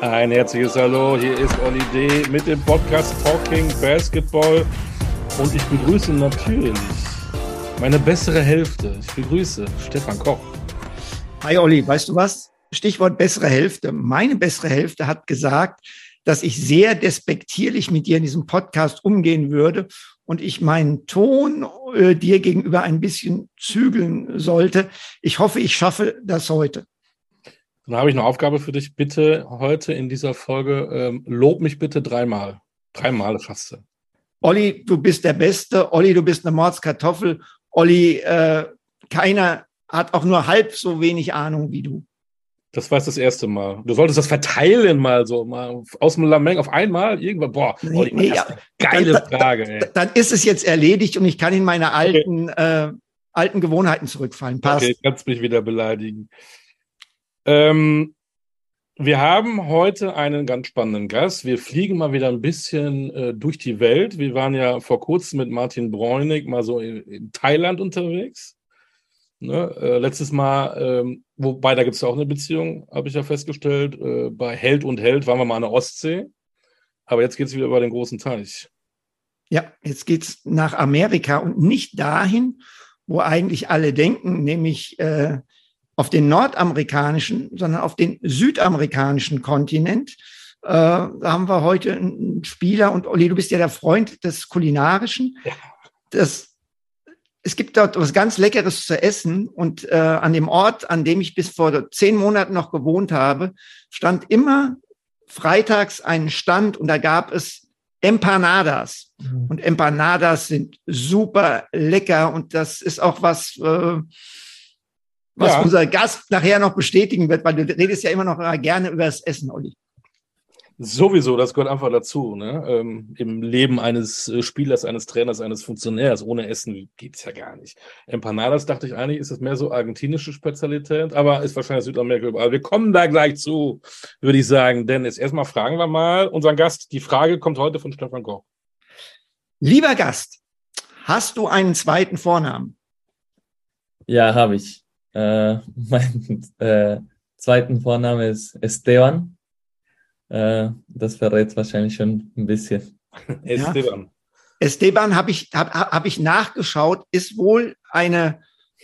Ein herzliches Hallo, hier ist Olli D. mit dem Podcast Talking Basketball und ich begrüße natürlich meine bessere Hälfte. Ich begrüße Stefan Koch. Hi Olli, weißt du was? Stichwort bessere Hälfte. Meine bessere Hälfte hat gesagt, dass ich sehr despektierlich mit dir in diesem Podcast umgehen würde und ich meinen Ton äh, dir gegenüber ein bisschen zügeln sollte. Ich hoffe, ich schaffe das heute. Dann habe ich eine Aufgabe für dich. Bitte heute in dieser Folge ähm, lob mich bitte dreimal. Dreimal fast. Olli, du bist der Beste. Olli, du bist eine Mordskartoffel. Olli, äh, keiner hat auch nur halb so wenig Ahnung wie du. Das war das erste Mal. Du solltest das verteilen mal so, mal aus dem Lameng auf einmal irgendwann. Boah, nee, nee, ja. geile dann, Frage. Ey. Dann ist es jetzt erledigt und ich kann in meine alten, okay. äh, alten Gewohnheiten zurückfallen. Passt. Okay, kannst mich wieder beleidigen. Ähm, wir haben heute einen ganz spannenden Gast. Wir fliegen mal wieder ein bisschen äh, durch die Welt. Wir waren ja vor kurzem mit Martin Bräunig mal so in, in Thailand unterwegs. Ne? Äh, letztes Mal, ähm, wobei da gibt es ja auch eine Beziehung, habe ich ja festgestellt. Äh, bei Held und Held waren wir mal an der Ostsee. Aber jetzt geht es wieder über den großen Teich. Ja, jetzt geht es nach Amerika und nicht dahin, wo eigentlich alle denken, nämlich äh, auf den nordamerikanischen, sondern auf den südamerikanischen Kontinent. Äh, da haben wir heute einen Spieler und Olli, du bist ja der Freund des Kulinarischen. Ja. Das es gibt dort was ganz Leckeres zu essen und äh, an dem Ort, an dem ich bis vor zehn Monaten noch gewohnt habe, stand immer freitags ein Stand und da gab es Empanadas. Mhm. Und Empanadas sind super lecker und das ist auch was, äh, was ja. unser Gast nachher noch bestätigen wird, weil du redest ja immer noch gerne über das Essen, Olli. Sowieso, das gehört einfach dazu. Ne? Ähm, Im Leben eines äh, Spielers, eines Trainers, eines Funktionärs. Ohne Essen geht's ja gar nicht. Empanadas dachte ich eigentlich, ist es mehr so argentinische Spezialität, aber ist wahrscheinlich Südamerika überall. Wir kommen da gleich zu, würde ich sagen. Denn jetzt erstmal fragen wir mal unseren Gast. Die Frage kommt heute von Stefan Koch. Lieber Gast, hast du einen zweiten Vornamen? Ja, habe ich. Äh, mein äh, zweiten Vorname ist Esteban. Äh, das verrät wahrscheinlich schon ein bisschen. Esteban. Ja. Esteban habe ich, hab, hab ich nachgeschaut, ist wohl eine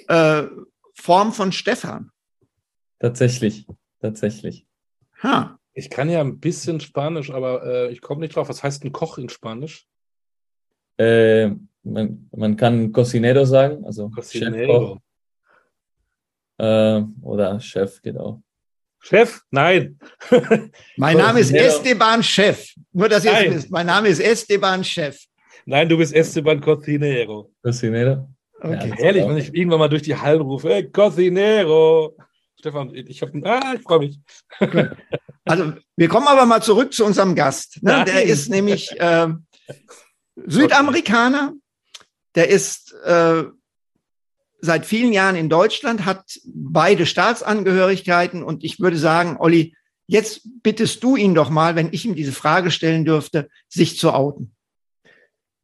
äh, Form von Stefan. Tatsächlich, tatsächlich. Ha. Ich kann ja ein bisschen Spanisch, aber äh, ich komme nicht drauf. Was heißt ein Koch in Spanisch? Äh, man, man kann Cocinero sagen, also Cocinero. Äh, oder Chef, genau. Chef? Nein. Mein Name ist Esteban Chef. Nur, dass ihr es wisst. Mein Name ist Esteban Chef. Nein, du bist Esteban Cocinero. Cocinero? Okay. Ja, ehrlich, wenn ich irgendwann mal durch die Hallen rufe, hey, Cocinero. Stefan, ich ah, ich freue mich. Also, wir kommen aber mal zurück zu unserem Gast. Ne? Der ist nämlich äh, Südamerikaner. Der ist äh, seit vielen Jahren in Deutschland, hat beide Staatsangehörigkeiten und ich würde sagen, Olli, jetzt bittest du ihn doch mal, wenn ich ihm diese Frage stellen dürfte, sich zu outen.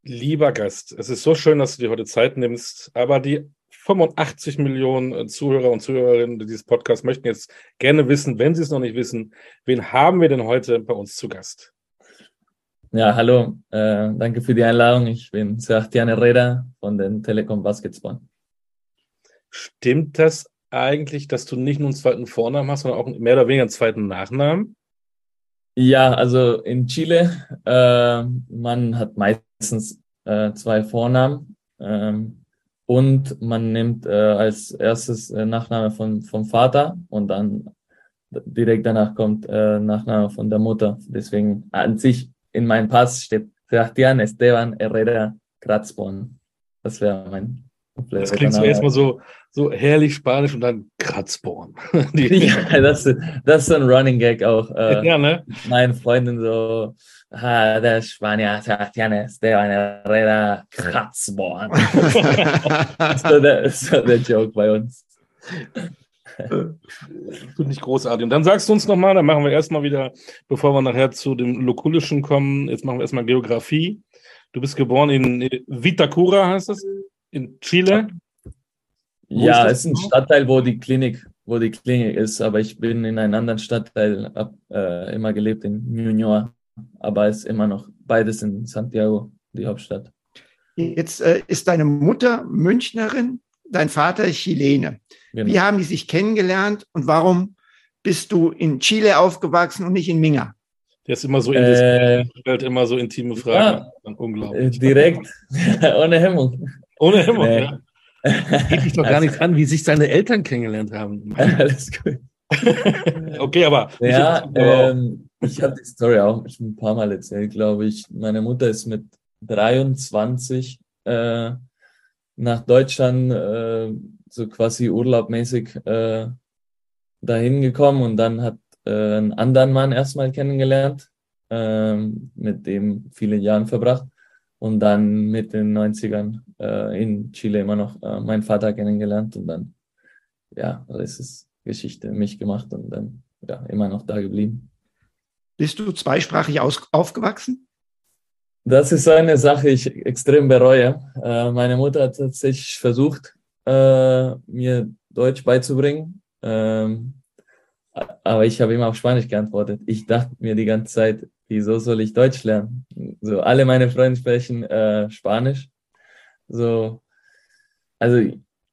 Lieber Gast, es ist so schön, dass du dir heute Zeit nimmst, aber die 85 Millionen Zuhörer und Zuhörerinnen dieses Podcasts möchten jetzt gerne wissen, wenn sie es noch nicht wissen, wen haben wir denn heute bei uns zu Gast? Ja, hallo, äh, danke für die Einladung. Ich bin Sebastian Herrera von den Telekom Basketball. Stimmt das eigentlich, dass du nicht nur einen zweiten Vornamen hast, sondern auch mehr oder weniger einen zweiten Nachnamen? Ja, also in Chile, äh, man hat meistens äh, zwei Vornamen ähm, und man nimmt äh, als erstes äh, Nachname von, vom Vater und dann direkt danach kommt äh, Nachname von der Mutter. Deswegen an sich in meinem Pass steht Sebastián Esteban Herrera Kratzborn. Das wäre mein das klingt so erstmal so, so herrlich spanisch und dann Kratzborn. ja, das, das ist so ein Running Gag auch. Äh, ja, ne? Meine Freundin so, ah, der Spanier, Sebastián Esteban Herrera Kratzborn. das, ist so der, ist so der Joke bei uns. Finde ich großartig. Und dann sagst du uns nochmal, dann machen wir erstmal wieder, bevor wir nachher zu dem Lokulischen kommen, jetzt machen wir erstmal Geografie. Du bist geboren in Vitacura, heißt das? In Chile? Wo ja, ist es ist ein Stadtteil, wo die Klinik, wo die Klinik ist, aber ich bin in einem anderen Stadtteil ab, äh, immer gelebt, in Ñuñoa. Aber es ist immer noch beides in Santiago, die Hauptstadt. Jetzt äh, ist deine Mutter Münchnerin, dein Vater Chilene. Genau. Wie haben die sich kennengelernt und warum bist du in Chile aufgewachsen und nicht in Minga? Der ist immer so äh, stellt immer so intime Fragen. Ja, Unglaublich. Direkt, ohne Hemmung. Ohne Hemmung, nee. ja. Geht dich doch gar nicht an, wie sich seine Eltern kennengelernt haben. Alles gut. okay, aber. Ja, ähm, ich habe die Story auch schon ein paar Mal erzählt, glaube ich. Meine Mutter ist mit 23 äh, nach Deutschland äh, so quasi urlaubmäßig äh, dahin gekommen und dann hat äh, einen anderen Mann erstmal kennengelernt, äh, mit dem viele Jahre verbracht und dann mit den 90ern äh, in Chile immer noch äh, meinen Vater kennengelernt und dann, ja, das ist Geschichte mich gemacht und dann ja, immer noch da geblieben. Bist du zweisprachig aus, aufgewachsen? Das ist eine Sache, die ich extrem bereue. Äh, meine Mutter hat tatsächlich versucht, äh, mir Deutsch beizubringen. Ähm, aber ich habe immer auf Spanisch geantwortet. Ich dachte mir die ganze Zeit, wieso soll ich Deutsch lernen? So, alle meine Freunde sprechen äh, Spanisch. So, also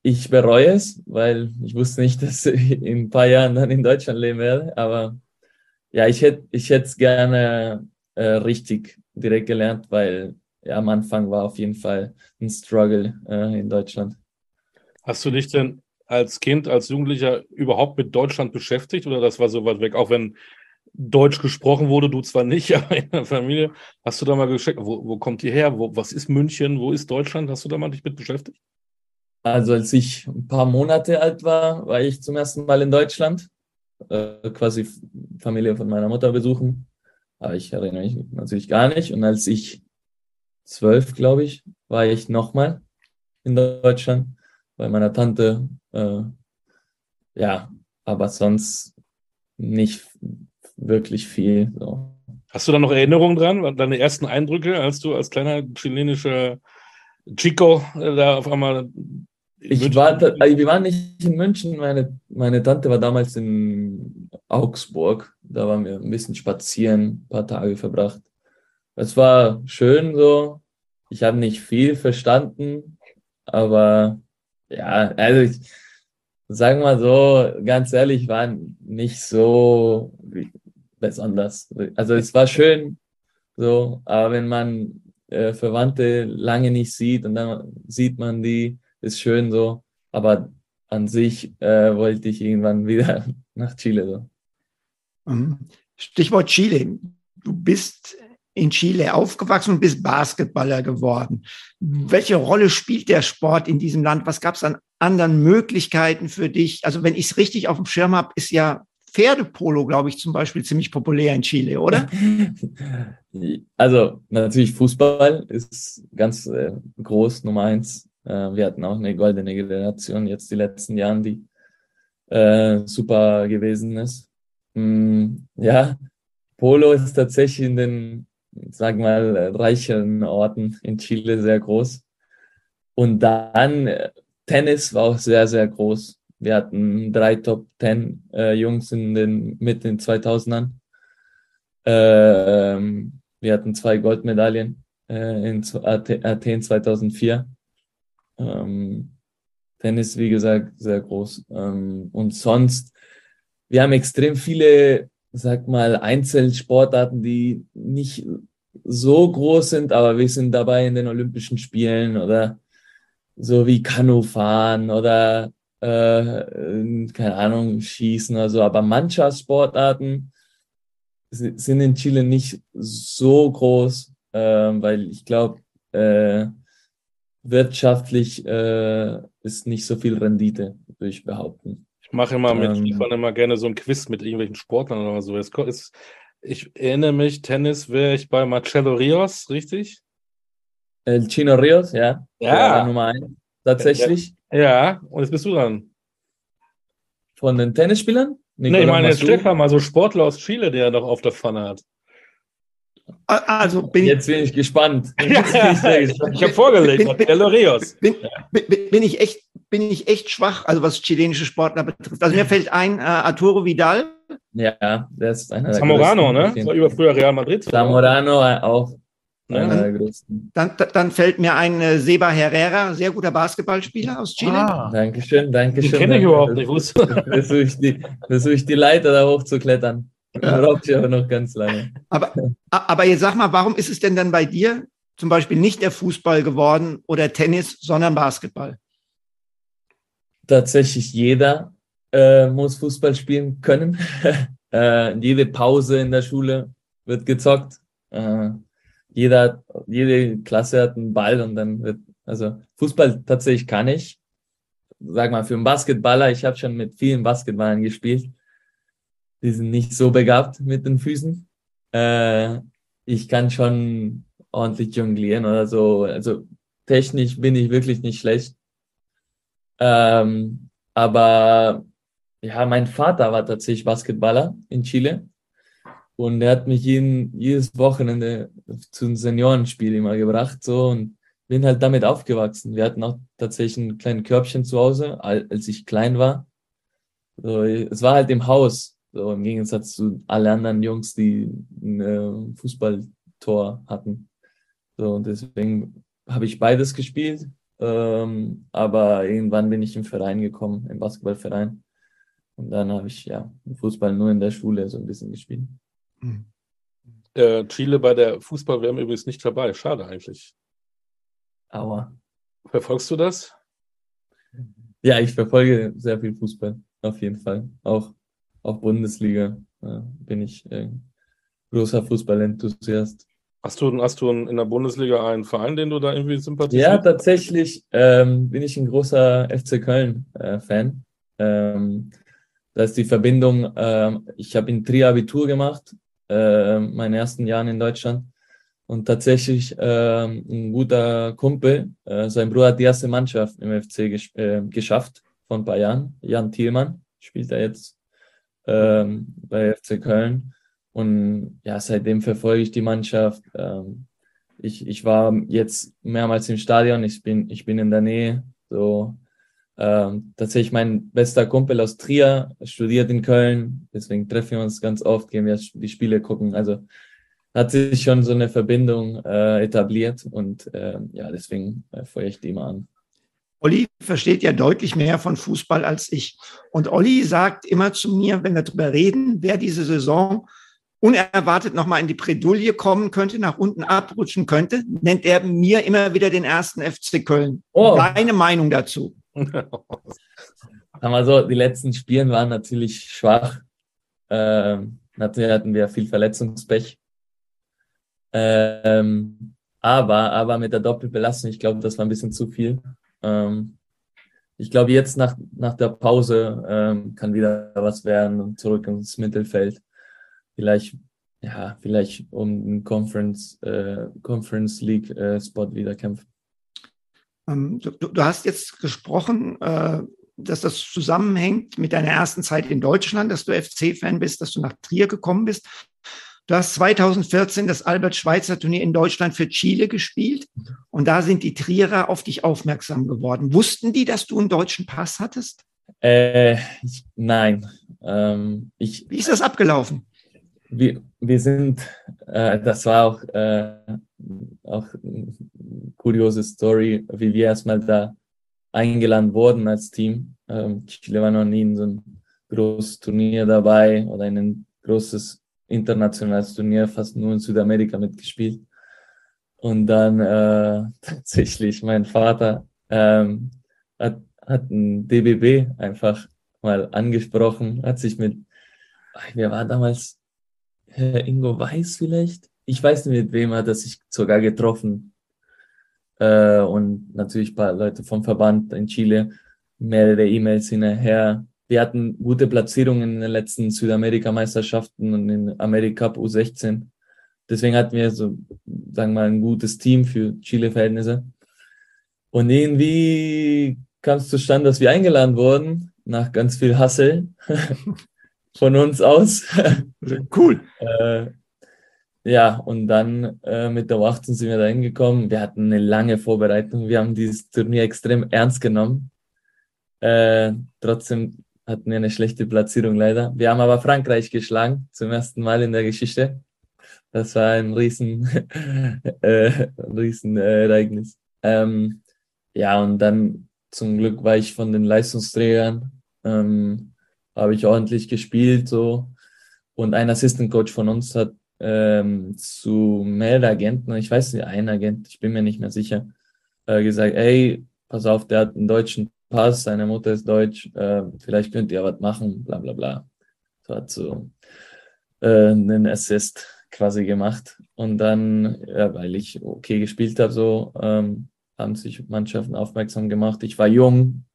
ich bereue es, weil ich wusste nicht, dass ich in ein paar Jahren dann in Deutschland leben werde. Aber ja, ich hätte ich es gerne äh, richtig direkt gelernt, weil ja, am Anfang war auf jeden Fall ein Struggle äh, in Deutschland. Hast du dich denn als Kind, als Jugendlicher überhaupt mit Deutschland beschäftigt oder das war so weit weg? Auch wenn Deutsch gesprochen wurde, du zwar nicht, aber in der Familie. Hast du da mal gecheckt, wo, wo kommt ihr her? Wo, was ist München? Wo ist Deutschland? Hast du da mal dich mit beschäftigt? Also als ich ein paar Monate alt war, war ich zum ersten Mal in Deutschland, äh, quasi Familie von meiner Mutter besuchen. Aber ich erinnere mich natürlich gar nicht. Und als ich zwölf, glaube ich, war ich nochmal in Deutschland bei meiner Tante. Äh, ja, aber sonst nicht wirklich viel. So. Hast du da noch Erinnerungen dran? Deine ersten Eindrücke, als du als kleiner chilenischer Chico äh, da auf einmal. Ich war, äh, wir waren nicht in München. Meine, meine Tante war damals in Augsburg. Da waren wir ein bisschen spazieren, ein paar Tage verbracht. Es war schön so. Ich habe nicht viel verstanden, aber ja, also ich sagen mal so, ganz ehrlich, war nicht so besonders. Also es war schön, so, aber wenn man äh, Verwandte lange nicht sieht und dann sieht man die, ist schön so. Aber an sich äh, wollte ich irgendwann wieder nach Chile. So. Mhm. Stichwort Chile. Du bist in Chile aufgewachsen und bist Basketballer geworden. Welche Rolle spielt der Sport in diesem Land? Was gab es an anderen Möglichkeiten für dich? Also wenn ich es richtig auf dem Schirm habe, ist ja Pferdepolo, glaube ich, zum Beispiel ziemlich populär in Chile, oder? Also natürlich Fußball ist ganz äh, groß, Nummer eins. Äh, wir hatten auch eine goldene Generation jetzt die letzten Jahren, die äh, super gewesen ist. Mm, ja, Polo ist tatsächlich in den, sagen wir mal, reicheren Orten in Chile sehr groß. Und dann äh, Tennis war auch sehr, sehr groß. Wir hatten drei Top Ten äh, Jungs in den mit den 2000ern. Ähm, wir hatten zwei Goldmedaillen äh, in Athen 2004. Ähm, Tennis, wie gesagt, sehr groß. Ähm, und sonst, wir haben extrem viele, sag mal, Einzelsportarten, die nicht so groß sind, aber wir sind dabei in den Olympischen Spielen oder so wie Kanufahren oder äh, keine Ahnung, Schießen oder so, aber Mannschaftssportarten sind in Chile nicht so groß, äh, weil ich glaube, äh, wirtschaftlich äh, ist nicht so viel Rendite, würde ich behaupten. Ich mache immer mit ähm, Stefan immer gerne so ein Quiz mit irgendwelchen Sportlern oder so. Es ist, ich erinnere mich, Tennis wäre ich bei Marcelo Rios, richtig? El Chino Rios, ja. Ja. Nummer eins, tatsächlich. Ja, und jetzt bist du dran. Von den Tennisspielern? Nee, ich meine jetzt Stefan, mal so Sportler aus Chile, der er doch auf der Pfanne hat. Also bin Jetzt bin ich gespannt. Ja, ich, ich habe vorgelegt, bin, bin, bin, bin, ich echt bin ich echt schwach, also was chilenische Sportler betrifft. Also mir fällt ein, äh, Arturo Vidal. Ja, der ist einer Zamorano, ne? Das war über früher Real Madrid. Zamorano auch größten. Dann, dann fällt mir ein äh, Seba Herrera, sehr guter Basketballspieler aus Chile. Ah. Dankeschön, Dankeschön. Den kenne ich überhaupt nicht. Versuche ich, die, versuch ich die Leiter da hochzuklettern. Ja. Braucht ich aber noch ganz lange. Aber, aber jetzt sag mal, warum ist es denn dann bei dir zum Beispiel nicht der Fußball geworden oder Tennis, sondern Basketball? Tatsächlich jeder äh, muss Fußball spielen können. äh, jede Pause in der Schule wird gezockt. Äh, jeder, jede Klasse hat einen Ball und dann wird, also Fußball tatsächlich kann ich. Sag mal, für einen Basketballer, ich habe schon mit vielen Basketballern gespielt. Die sind nicht so begabt mit den Füßen. Äh, ich kann schon ordentlich jonglieren oder so. Also technisch bin ich wirklich nicht schlecht. Ähm, aber ja, mein Vater war tatsächlich Basketballer in Chile. Und er hat mich jeden, jedes Wochenende zu einem Seniorenspiel immer gebracht, so, und bin halt damit aufgewachsen. Wir hatten auch tatsächlich ein kleines Körbchen zu Hause, als ich klein war. So, es war halt im Haus, so im Gegensatz zu allen anderen Jungs, die ein äh, Fußballtor hatten. So, und deswegen habe ich beides gespielt. Ähm, aber irgendwann bin ich im Verein gekommen, im Basketballverein. Und dann habe ich ja Fußball nur in der Schule so ein bisschen gespielt. Äh, Chile bei der Fußball-WM übrigens nicht dabei. Schade eigentlich. Aua. Verfolgst du das? Ja, ich verfolge sehr viel Fußball, auf jeden Fall. Auch, auch Bundesliga äh, bin ich äh, großer Fußballenthusiast. Hast du, hast du in der Bundesliga einen Verein, den du da irgendwie sympathisierst? Ja, tatsächlich ähm, bin ich ein großer FC Köln-Fan. Äh, ähm, da ist die Verbindung, äh, ich habe in Trier Abitur gemacht, äh, meinen ersten Jahren in Deutschland. Und tatsächlich äh, ein guter Kumpel, äh, sein Bruder hat die erste Mannschaft im FC ges äh, geschafft vor ein paar Jahren. Jan Thielmann spielt er jetzt ähm, bei FC Köln. Und ja, seitdem verfolge ich die Mannschaft. Ähm, ich, ich war jetzt mehrmals im Stadion, ich bin, ich bin in der Nähe. So ähm, tatsächlich mein bester Kumpel aus Trier studiert in Köln, deswegen treffen wir uns ganz oft, gehen wir die Spiele gucken. Also hat sich schon so eine Verbindung äh, etabliert und äh, ja, deswegen äh, feuere ich die immer an. Olli versteht ja deutlich mehr von Fußball als ich. Und Olli sagt immer zu mir, wenn wir darüber reden, wer diese Saison unerwartet nochmal in die Bredouille kommen könnte, nach unten abrutschen könnte, nennt er mir immer wieder den ersten FC Köln. Oh. Deine Meinung dazu? Aber so, die letzten Spielen waren natürlich schwach. Ähm, natürlich hatten wir viel Verletzungspech. Ähm, aber, aber mit der Doppelbelastung, ich glaube, das war ein bisschen zu viel. Ähm, ich glaube, jetzt nach, nach der Pause ähm, kann wieder was werden und zurück ins Mittelfeld. Vielleicht, ja, vielleicht um den Conference, äh, Conference League äh, Spot wieder kämpfen. Ähm, du, du, hast jetzt gesprochen, äh, dass das zusammenhängt mit deiner ersten Zeit in Deutschland, dass du FC-Fan bist, dass du nach Trier gekommen bist. Du hast 2014 das Albert-Schweitzer-Turnier in Deutschland für Chile gespielt und da sind die Trierer auf dich aufmerksam geworden. Wussten die, dass du einen deutschen Pass hattest? Äh, nein. Ähm, ich, Wie ist das abgelaufen? Wir, wir sind, äh, das war auch, äh, auch kuriose Story, wie wir erstmal da eingeladen wurden als Team. Ähm, Chile war noch nie in so einem großes Turnier dabei oder in ein großes internationales Turnier, fast nur in Südamerika mitgespielt. Und dann äh, tatsächlich mein Vater ähm, hat, hat ein DBB einfach mal angesprochen, hat sich mit, wer war damals, Herr Ingo Weiß vielleicht? Ich weiß nicht, mit wem hat er sich sogar getroffen äh, und natürlich ein paar Leute vom Verband in Chile, mehrere E-Mails hinterher. Wir hatten gute Platzierungen in den letzten Südamerika-Meisterschaften und in Amerika U16. Deswegen hatten wir so, sagen wir mal, ein gutes Team für Chile-Verhältnisse. Und irgendwie kam es zustande, dass wir eingeladen wurden, nach ganz viel Hassel von uns aus. cool. äh, ja, und dann äh, mit der U18 sind wir da hingekommen. Wir hatten eine lange Vorbereitung. Wir haben dieses Turnier extrem ernst genommen. Äh, trotzdem hatten wir eine schlechte Platzierung leider. Wir haben aber Frankreich geschlagen, zum ersten Mal in der Geschichte. Das war ein riesen, äh, riesen äh, Ereignis. Ähm, ja, und dann zum Glück war ich von den Leistungsträgern, ähm, habe ich ordentlich gespielt so. Und ein Assistant Coach von uns hat ähm, zu mehreren Agenten, ich weiß nicht, ein Agent, ich bin mir nicht mehr sicher, äh, gesagt, ey, pass auf, der hat einen deutschen Pass, seine Mutter ist deutsch, äh, vielleicht könnt ihr was machen, bla bla bla. So hat so äh, einen Assist quasi gemacht. Und dann, ja, weil ich okay gespielt habe, so ähm, haben sich Mannschaften aufmerksam gemacht. Ich war jung,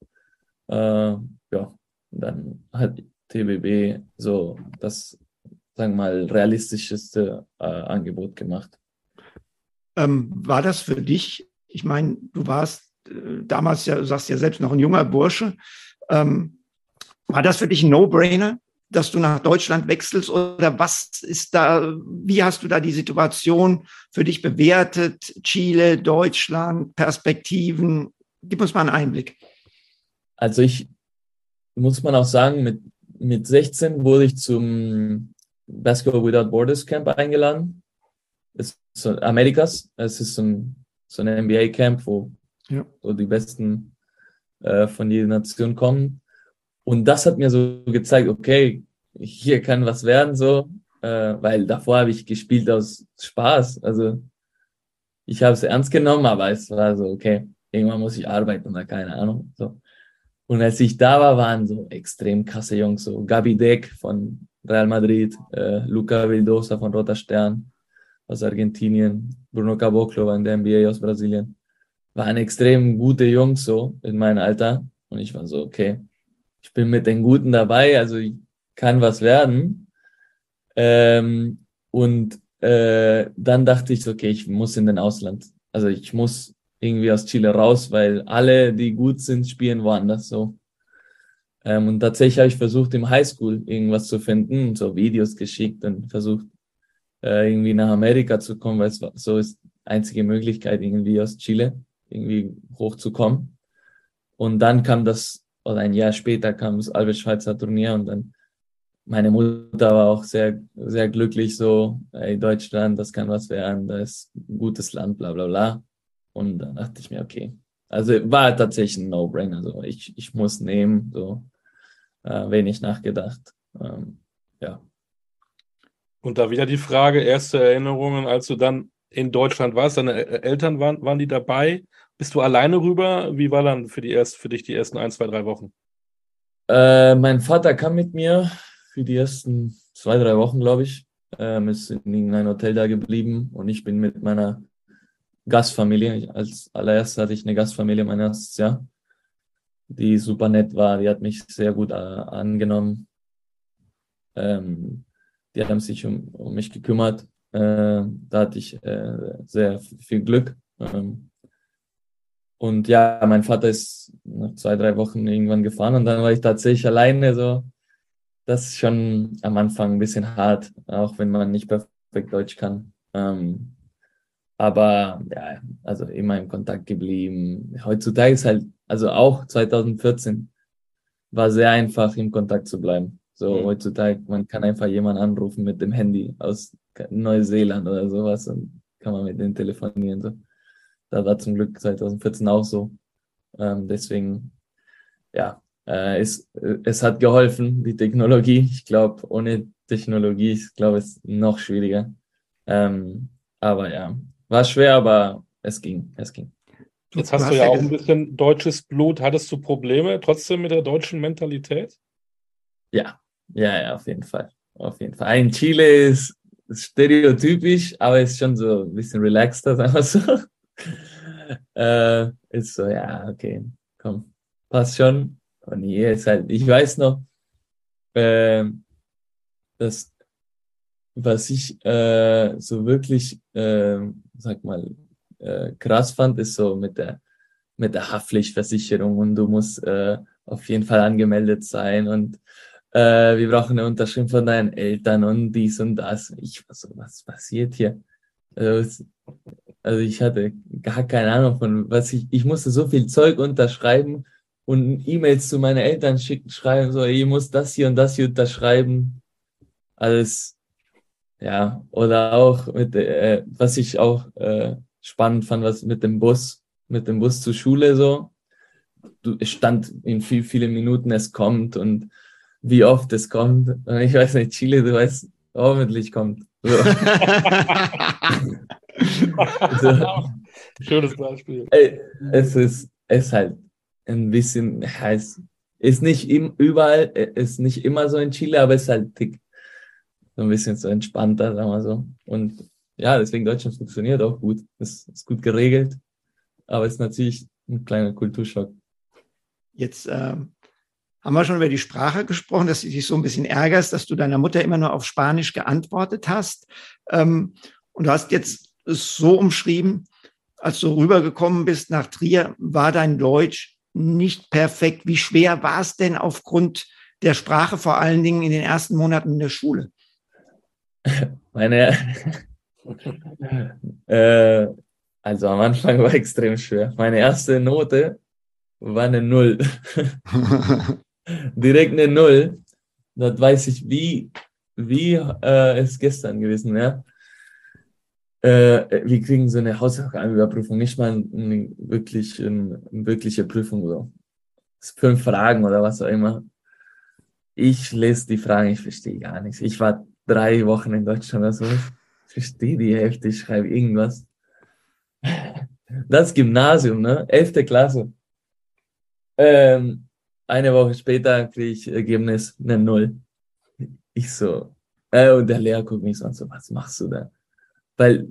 äh, ja, dann hat TBB so das sagen wir mal, realistischste äh, Angebot gemacht. Ähm, war das für dich, ich meine, du warst äh, damals ja, du sagst ja selbst noch ein junger Bursche, ähm, war das für dich ein No-Brainer, dass du nach Deutschland wechselst oder was ist da, wie hast du da die Situation für dich bewertet? Chile, Deutschland, Perspektiven? Gib uns mal einen Einblick. Also ich muss man auch sagen, mit, mit 16 wurde ich zum Basketball Without Borders Camp eingeladen. Es ist so Amerikas. Es ist so ein, so ein NBA-Camp, wo, ja. wo die Besten äh, von jeder Nation kommen. Und das hat mir so gezeigt, okay, hier kann was werden, so, äh, weil davor habe ich gespielt aus Spaß. Also ich habe es ernst genommen, aber es war so, okay, irgendwann muss ich arbeiten oder keine Ahnung. So. Und als ich da war, waren so extrem krasse Jungs, so Gabi Deck von Real Madrid, äh, Luca Vildosa von Roter Stern aus Argentinien, Bruno Caboclo war in der NBA aus Brasilien. Waren extrem gute Jungs so in meinem Alter. Und ich war so, okay, ich bin mit den Guten dabei, also ich kann was werden. Ähm, und äh, dann dachte ich, okay, ich muss in den Ausland. Also ich muss irgendwie aus Chile raus, weil alle, die gut sind, spielen woanders so. Ähm, und tatsächlich habe ich versucht, im Highschool irgendwas zu finden, so Videos geschickt und versucht, äh, irgendwie nach Amerika zu kommen, weil es war, so ist einzige Möglichkeit, irgendwie aus Chile irgendwie hochzukommen. Und dann kam das, oder ein Jahr später kam das Albert Schweitzer Turnier und dann meine Mutter war auch sehr, sehr glücklich so, ey, Deutschland, das kann was werden, das ist ein gutes Land, bla, bla, bla. Und dann dachte ich mir, okay. Also war tatsächlich ein No-Brainer, so, ich, ich muss nehmen, so, äh, wenig nachgedacht. Ähm, ja. Und da wieder die Frage, erste Erinnerungen, als du dann in Deutschland warst, deine Eltern waren, waren die dabei? Bist du alleine rüber? Wie war dann für, die erst, für dich die ersten ein, zwei, drei Wochen? Äh, mein Vater kam mit mir für die ersten zwei, drei Wochen, glaube ich. Ähm, ist in irgendeinem Hotel da geblieben und ich bin mit meiner Gastfamilie. Als allererstes hatte ich eine Gastfamilie mein erstes Jahr die super nett war. Die hat mich sehr gut äh, angenommen. Ähm, die haben sich um, um mich gekümmert. Äh, da hatte ich äh, sehr viel Glück. Ähm, und ja, mein Vater ist nach zwei, drei Wochen irgendwann gefahren und dann war ich tatsächlich alleine. So, das ist schon am Anfang ein bisschen hart, auch wenn man nicht perfekt Deutsch kann. Ähm, aber ja, also immer im Kontakt geblieben. Heutzutage ist halt also auch 2014, war sehr einfach, im Kontakt zu bleiben. So mhm. heutzutage, man kann einfach jemanden anrufen mit dem Handy aus Neuseeland oder sowas und kann man mit denen telefonieren. So. Da war zum Glück 2014 auch so. Ähm, deswegen, ja, äh, es, es hat geholfen, die Technologie. Ich glaube, ohne Technologie, ich glaube, es ist noch schwieriger. Ähm, aber ja, war schwer, aber es ging, es ging. Jetzt hast du, hast ja auch ein bisschen deutsches Blut. Hattest du Probleme trotzdem mit der deutschen Mentalität? Ja, ja, ja, auf jeden Fall. Auf jeden Fall. In Chile ist stereotypisch, aber ist schon so ein bisschen relaxter, sagen wir so. äh, ist so, ja, okay, komm, passt schon. Und hier ist halt, ich weiß noch, äh, dass was ich äh, so wirklich, äh, sag mal, äh, krass fand, ist so mit der, mit der Haftpflichtversicherung und du musst äh, auf jeden Fall angemeldet sein und äh, wir brauchen eine Unterschrift von deinen Eltern und dies und das. Ich war so, was passiert hier? Also, also ich hatte gar keine Ahnung von was ich, ich musste so viel Zeug unterschreiben und E-Mails zu meinen Eltern schicken, schreiben, so, ihr muss das hier und das hier unterschreiben. Alles, ja, oder auch mit, äh, was ich auch äh, spannend fand, was mit dem Bus, mit dem Bus zur Schule so. Du, es stand in viel, viele Minuten, es kommt und wie oft es kommt. Und ich weiß nicht, Chile, du weißt, hoffentlich kommt. So. so. Schönes Beispiel. Es ist, es halt ein bisschen heiß. Ist nicht im, überall, ist nicht immer so in Chile, aber ist halt dick. So ein bisschen so entspannter, sagen wir so. Und ja, deswegen Deutschland funktioniert auch gut. Ist, ist gut geregelt. Aber ist natürlich ein kleiner Kulturschock. Jetzt äh, haben wir schon über die Sprache gesprochen, dass du dich so ein bisschen ärgerst, dass du deiner Mutter immer nur auf Spanisch geantwortet hast. Ähm, und du hast jetzt es so umschrieben, als du rübergekommen bist nach Trier, war dein Deutsch nicht perfekt. Wie schwer war es denn aufgrund der Sprache, vor allen Dingen in den ersten Monaten in der Schule? Meine, äh, also am Anfang war extrem schwer. Meine erste Note war eine Null. Direkt eine Null. Das weiß ich, wie, wie äh, es gestern gewesen, ja. Äh, wir kriegen so eine Hausaufgabenüberprüfung, nicht mal eine, wirklich, eine, eine wirkliche Prüfung. So. Fünf Fragen oder was auch immer. Ich lese die Fragen, ich verstehe gar nichts. Ich war drei Wochen in Deutschland oder so. Verstehe die Hälfte, ich schreibe irgendwas. Das Gymnasium, ne? Elfte Klasse. Ähm, eine Woche später kriege ich Ergebnis eine Null. Ich so, äh, und der Lehrer guckt mich so an, so, was machst du da? Weil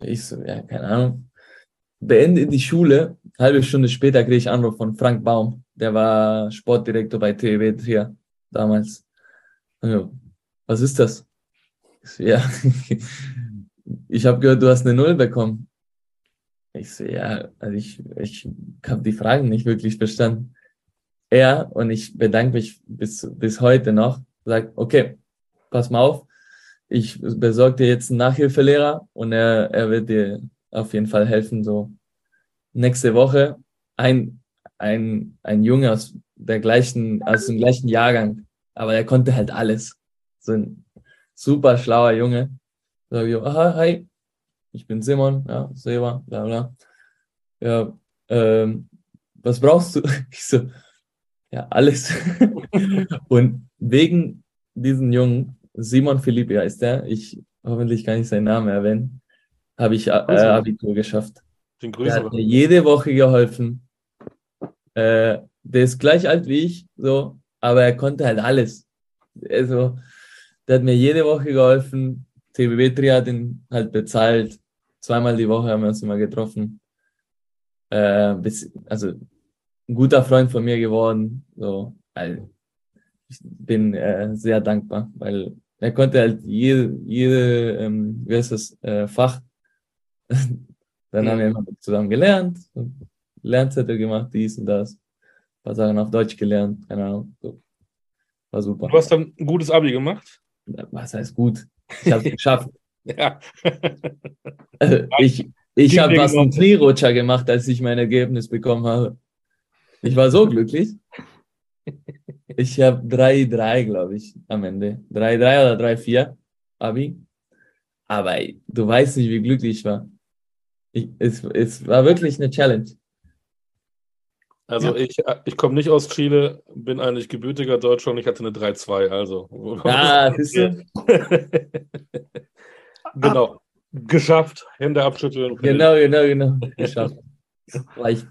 ich so, ja, keine Ahnung. Beende die Schule, halbe Stunde später kriege ich Anruf von Frank Baum, der war Sportdirektor bei TW Trier damals. Also, was ist das? Ja, ich habe gehört, du hast eine Null bekommen. Ich so, ja, also ich, ich habe die Fragen nicht wirklich verstanden. Er, und ich bedanke mich bis, bis heute noch, sagt, okay, pass mal auf, ich besorge dir jetzt einen Nachhilfelehrer und er, er wird dir auf jeden Fall helfen. So nächste Woche ein, ein, ein Junge aus der gleichen, aus dem gleichen Jahrgang, aber er konnte halt alles. So ein super schlauer Junge. Sag ich, aha, hi, ich bin Simon, ja, Seba, bla bla. Ja, ähm, was brauchst du? Ich so, ja, alles. und wegen diesen Jungen Simon Philippi heißt der. Ich hoffentlich kann ich seinen Namen erwähnen. Habe ich äh, Abitur geschafft. Den der hat mir jede Woche geholfen. Äh, der ist gleich alt wie ich, so, aber er konnte halt alles. Also, der hat mir jede Woche geholfen. TBB Tri hat ihn halt bezahlt. Zweimal die Woche haben wir uns immer getroffen. Äh, bis, also ein guter Freund von mir geworden. So, also, ich bin äh, sehr dankbar, weil er konnte halt jede, jede ähm, wie heißt das, äh, Fach, dann haben wir immer zusammen gelernt, Lernzettel gemacht, dies und das, ein paar Sachen auf Deutsch gelernt, keine Ahnung, so. war super. Du hast dann ein gutes Abi gemacht? Was heißt gut? Ich habe es geschafft. ja. Also, ich ich habe was einen Knierutscher gemacht, als ich mein Ergebnis bekommen habe. Ich war so glücklich. Ich habe 3-3, glaube ich, am Ende. 3-3 oder 3-4 Abi. Aber du weißt nicht, wie glücklich ich war. Ich, es, es war wirklich eine Challenge. Also ja. ich, ich komme nicht aus Chile, bin eigentlich gebürtiger Deutscher und ich hatte eine 3-2, also. Ah, siehst du? genau. Geschafft. Hände abschütteln. Genau, genau, genau. Geschafft. Reicht.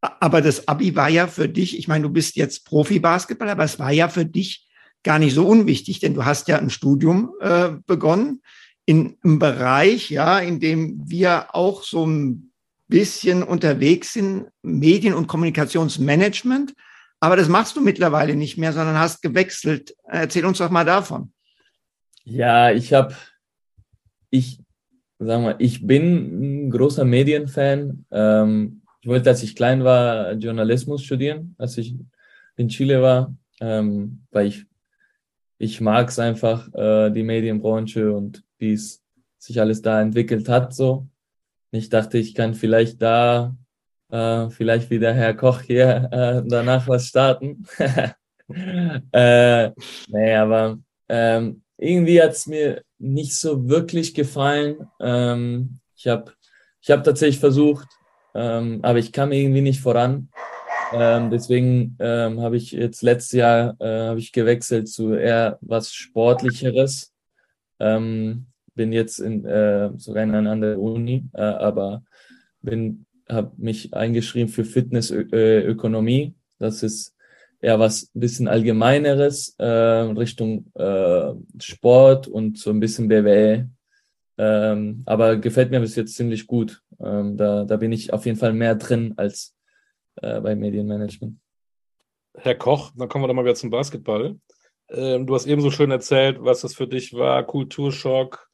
Aber das Abi war ja für dich, ich meine, du bist jetzt Profi-Basketballer, aber es war ja für dich gar nicht so unwichtig, denn du hast ja ein Studium äh, begonnen in einem Bereich, ja, in dem wir auch so ein bisschen unterwegs sind, Medien- und Kommunikationsmanagement. Aber das machst du mittlerweile nicht mehr, sondern hast gewechselt. Erzähl uns doch mal davon. Ja, ich habe, ich, sag mal, ich bin ein großer Medienfan. Ähm, ich wollte, als ich klein war, Journalismus studieren, als ich in Chile war, ähm, weil ich, ich mag es einfach, äh, die Medienbranche und wie es sich alles da entwickelt hat, so. Ich dachte, ich kann vielleicht da äh, vielleicht wieder Herr Koch hier äh, danach was starten. äh, nee, aber ähm, irgendwie hat es mir nicht so wirklich gefallen. Ähm, ich habe ich hab tatsächlich versucht, ähm, aber ich kam irgendwie nicht voran. Ähm, deswegen ähm, habe ich jetzt letztes Jahr äh, habe ich gewechselt zu eher was Sportlicheres. Ähm, bin jetzt in, äh, sogar in einer anderen Uni, äh, aber bin habe mich eingeschrieben für Fitnessökonomie. Das ist eher was ein bisschen allgemeineres äh, Richtung äh, Sport und so ein bisschen BWL. Ähm, aber gefällt mir bis jetzt ziemlich gut. Ähm, da, da bin ich auf jeden Fall mehr drin als äh, bei Medienmanagement. Herr Koch, dann kommen wir doch mal wieder zum Basketball. Ähm, du hast eben so schön erzählt, was das für dich war, Kulturschock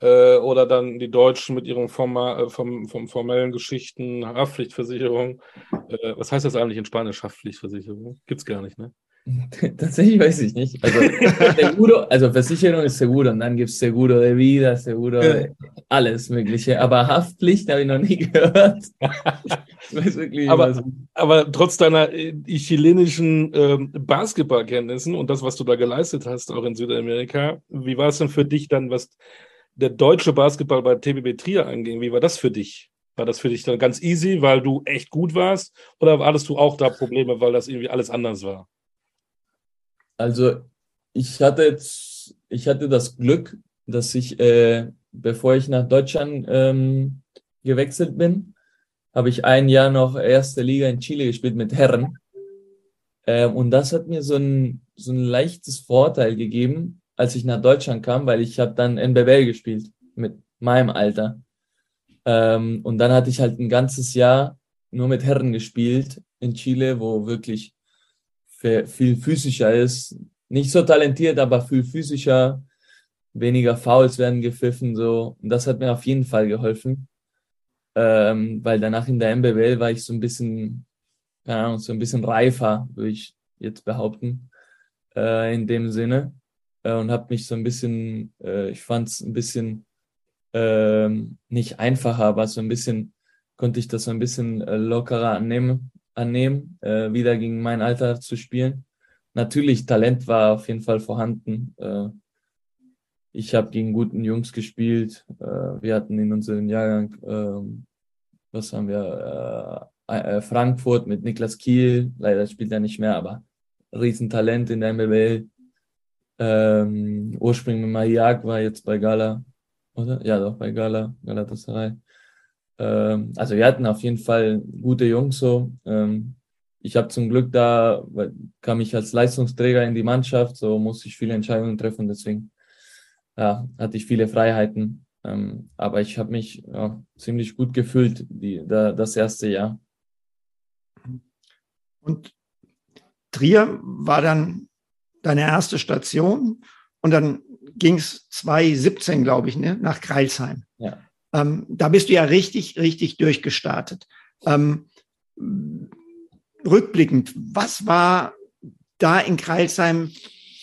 äh, oder dann die Deutschen mit ihren forma, äh, vom, vom formellen Geschichten, Haftpflichtversicherung. Äh, was heißt das eigentlich in Spanisch, Haftpflichtversicherung? Gibt es gar nicht, ne? Tatsächlich weiß ich nicht. Also, Seguro, also Versicherung ist Seguro und dann gibt es Seguro de Vida, Seguro, de alles Mögliche. Aber Haftpflicht habe ich noch nie gehört. Aber, was. aber trotz deiner äh, chilenischen äh, Basketballkenntnissen und das, was du da geleistet hast, auch in Südamerika, wie war es denn für dich dann, was der deutsche Basketball bei TBB Trier anging? Wie war das für dich? War das für dich dann ganz easy, weil du echt gut warst? Oder hattest du auch da Probleme, weil das irgendwie alles anders war? Also ich hatte jetzt, ich hatte das Glück, dass ich, äh, bevor ich nach Deutschland ähm, gewechselt bin, habe ich ein Jahr noch erste Liga in Chile gespielt mit Herren. Ähm, und das hat mir so ein, so ein leichtes Vorteil gegeben, als ich nach Deutschland kam, weil ich habe dann NBL gespielt mit meinem Alter. Ähm, und dann hatte ich halt ein ganzes Jahr nur mit Herren gespielt in Chile, wo wirklich viel physischer ist. Nicht so talentiert, aber viel physischer. Weniger Fouls werden gepfiffen, so. Und das hat mir auf jeden Fall geholfen. Ähm, weil danach in der MBWL war ich so ein bisschen, keine Ahnung, so ein bisschen reifer, würde ich jetzt behaupten, äh, in dem Sinne. Äh, und habe mich so ein bisschen, äh, ich fand es ein bisschen ähm, nicht einfacher, aber so ein bisschen konnte ich das so ein bisschen äh, lockerer annehmen annehmen, äh, wieder gegen mein Alter zu spielen. Natürlich, Talent war auf jeden Fall vorhanden. Äh, ich habe gegen guten Jungs gespielt. Äh, wir hatten in unserem Jahrgang, äh, was haben wir, äh, äh, Frankfurt mit Niklas Kiel. Leider spielt er nicht mehr, aber Riesentalent in der MBL. Ähm, ursprünglich Mariak war jetzt bei Gala, oder? Ja, doch, bei Gala, Galatasaray. Ähm, also wir hatten auf jeden Fall gute Jungs so. Ähm, ich habe zum Glück da, kam ich als Leistungsträger in die Mannschaft, so musste ich viele Entscheidungen treffen, deswegen ja, hatte ich viele Freiheiten. Ähm, aber ich habe mich ja, ziemlich gut gefühlt die, da, das erste Jahr. Und Trier war dann deine erste Station und dann ging es 2017, glaube ich, ne, nach Kreilsheim. Ja. Ähm, da bist du ja richtig, richtig durchgestartet. Ähm, rückblickend, was war da in Kreilsheim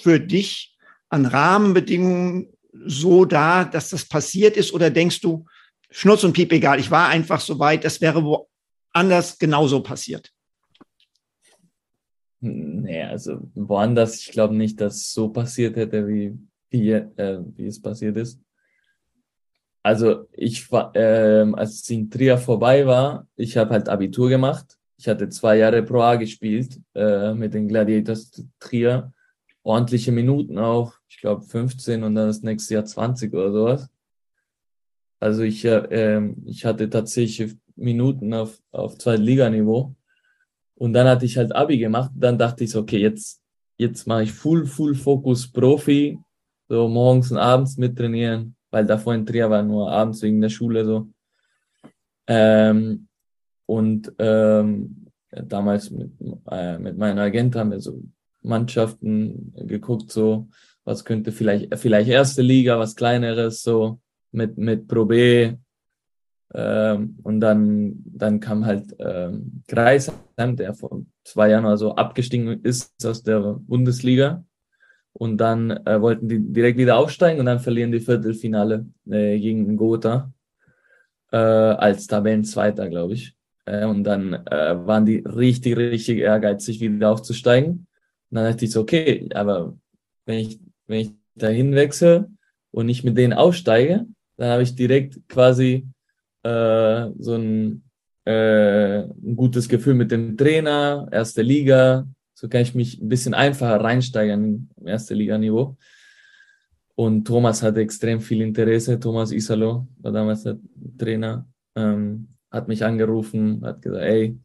für dich an Rahmenbedingungen so da, dass das passiert ist? Oder denkst du, Schnurz und Piep egal, ich war einfach so weit, das wäre woanders genauso passiert? Nee, also woanders, ich glaube nicht, dass es so passiert hätte, wie, wie, äh, wie es passiert ist. Also ich war, ähm, als es in Trier vorbei war, ich habe halt Abitur gemacht. Ich hatte zwei Jahre Pro A gespielt äh, mit den Gladiators Trier. Ordentliche Minuten auch, ich glaube 15 und dann das nächste Jahr 20 oder sowas. Also ich, äh, ich hatte tatsächlich Minuten auf, auf Zweitliganiveau. Und dann hatte ich halt Abi gemacht. Dann dachte ich so, okay, jetzt, jetzt mache ich Full, Full Fokus Profi. So morgens und abends mittrainieren weil davor in Trier war nur abends wegen der Schule so. Ähm, und ähm, damals mit, äh, mit meinem Agent haben wir so Mannschaften geguckt, so was könnte vielleicht, vielleicht erste Liga, was kleineres, so mit, mit Pro B. Ähm, und dann, dann kam halt ähm, Kreisheim, der vor zwei Jahren oder so abgestiegen ist aus der Bundesliga und dann äh, wollten die direkt wieder aufsteigen und dann verlieren die Viertelfinale äh, gegen Gotha äh, als Tabellenzweiter, glaube ich. Äh, und dann äh, waren die richtig, richtig ehrgeizig, wieder aufzusteigen. Und dann dachte ich so, okay, aber wenn ich, wenn ich dahin wechsle und nicht mit denen aufsteige, dann habe ich direkt quasi äh, so ein, äh, ein gutes Gefühl mit dem Trainer, erste Liga. So kann ich mich ein bisschen einfacher reinsteigern im erste Liga-Niveau. Und Thomas hatte extrem viel Interesse. Thomas Isalo war damals der Trainer, ähm, hat mich angerufen, hat gesagt, ey,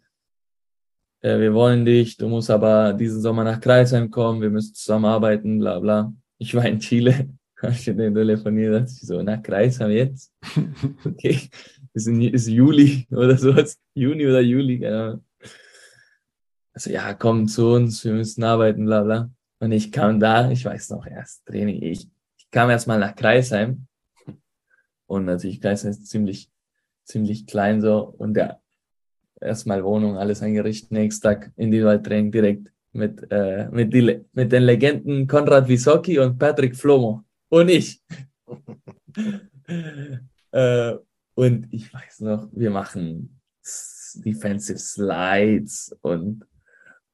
äh, wir wollen dich, du musst aber diesen Sommer nach Kreisheim kommen, wir müssen zusammenarbeiten, bla bla. Ich war in Chile, habe ich den telefoniert, ich so, nach Kreisheim jetzt? Okay, ist, ist Juli oder sowas, Juni oder Juli, keine Ahnung. Also ja, komm zu uns, wir müssen arbeiten, bla bla. Und ich kam da, ich weiß noch, erst Training, ich kam erstmal nach Kreisheim. Und natürlich Kreisheim ist ziemlich, ziemlich klein so. Und ja, erstmal Wohnung, alles eingerichtet, nächsten Tag Individualtraining direkt mit, äh, mit, die, mit den Legenden Konrad Wisocki und Patrick Flomo. Und ich. äh, und ich weiß noch, wir machen Defensive Slides und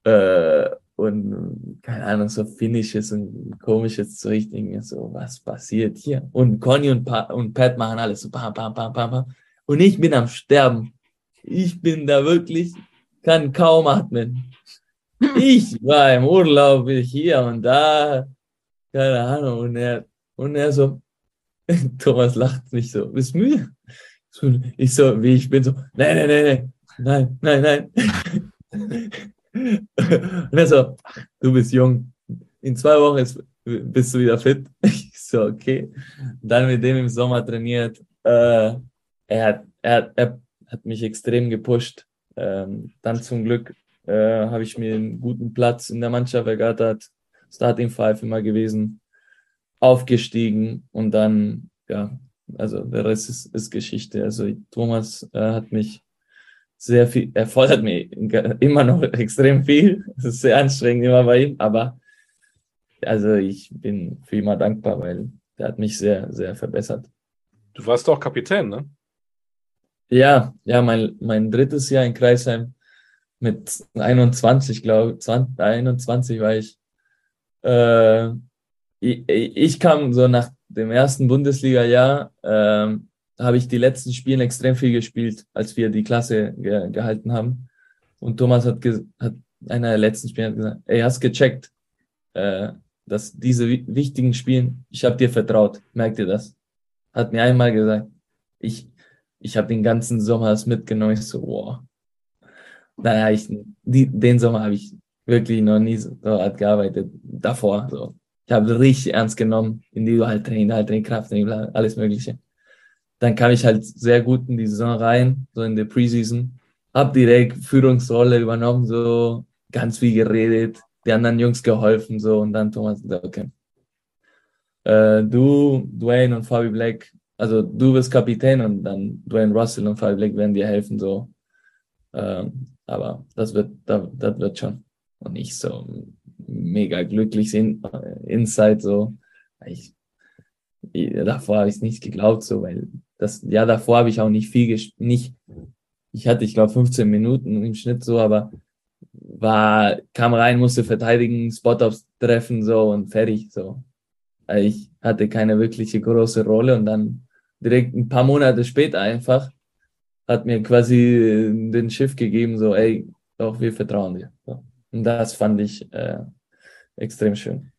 äh, und keine Ahnung, so Finishes und komisches Zeug. Denke so, was passiert hier? Und Conny und, pa und Pat machen alles so bam, bam, bam, bam, bam. Und ich bin am Sterben. Ich bin da wirklich, kann kaum atmen. Ich war im Urlaub, ich hier und da, keine Ahnung. Und er, und er so, Thomas lacht nicht so, bist müde? Ich so, wie ich bin so, nein, nein, nein, nein, nein, nein, nein. Und er so, du bist jung. In zwei Wochen ist, bist du wieder fit. Ich so, okay. Dann mit dem im Sommer trainiert. Äh, er, hat, er, er hat mich extrem gepusht. Ähm, dann zum Glück äh, habe ich mir einen guten Platz in der Mannschaft ergattert. Starting Five immer gewesen. Aufgestiegen und dann, ja, also der Rest ist, ist Geschichte. Also Thomas äh, hat mich sehr viel, er fordert mir immer noch extrem viel. Es ist sehr anstrengend immer bei ihm, aber also ich bin für immer dankbar, weil der hat mich sehr, sehr verbessert. Du warst doch Kapitän, ne? Ja, ja, mein, mein drittes Jahr in Kreisheim mit 21, glaube ich, 21 war ich. Äh, ich, ich kam so nach dem ersten Bundesliga-Jahr, äh, habe ich die letzten Spiele extrem viel gespielt, als wir die Klasse ge gehalten haben. Und Thomas hat, hat einer der letzten Spiele gesagt, ey, hast gecheckt, äh, dass diese wichtigen Spielen, ich habe dir vertraut, merkt ihr das? Hat mir einmal gesagt, ich, ich habe den ganzen Sommer das mitgenommen. Ich so, wow. Naja, ich, die, den Sommer habe ich wirklich noch nie so hart gearbeitet. Davor, so. Ich habe richtig ernst genommen, Individualtraining, halt Training, Krafttraining, alles Mögliche dann kam ich halt sehr gut in die Saison rein, so in der Preseason. Hab direkt Führungsrolle übernommen, so ganz viel geredet, die anderen Jungs geholfen, so und dann Thomas gesagt, okay. Äh, du, Dwayne und Fabi Black, also du bist Kapitän und dann Dwayne Russell und Fabi Black werden dir helfen, so. Ähm, aber das wird, das, das wird schon. Und ich so mega glücklich in, inside, so. Ich, davor habe ich es nicht geglaubt, so, weil das Jahr davor habe ich auch nicht viel nicht, ich hatte, ich glaube, 15 Minuten im Schnitt so, aber war, kam rein, musste verteidigen, Spot-Ups treffen, so und fertig, so. Ich hatte keine wirkliche große Rolle und dann direkt ein paar Monate später einfach hat mir quasi den Schiff gegeben, so, ey, doch, wir vertrauen dir. So. Und das fand ich äh, extrem schön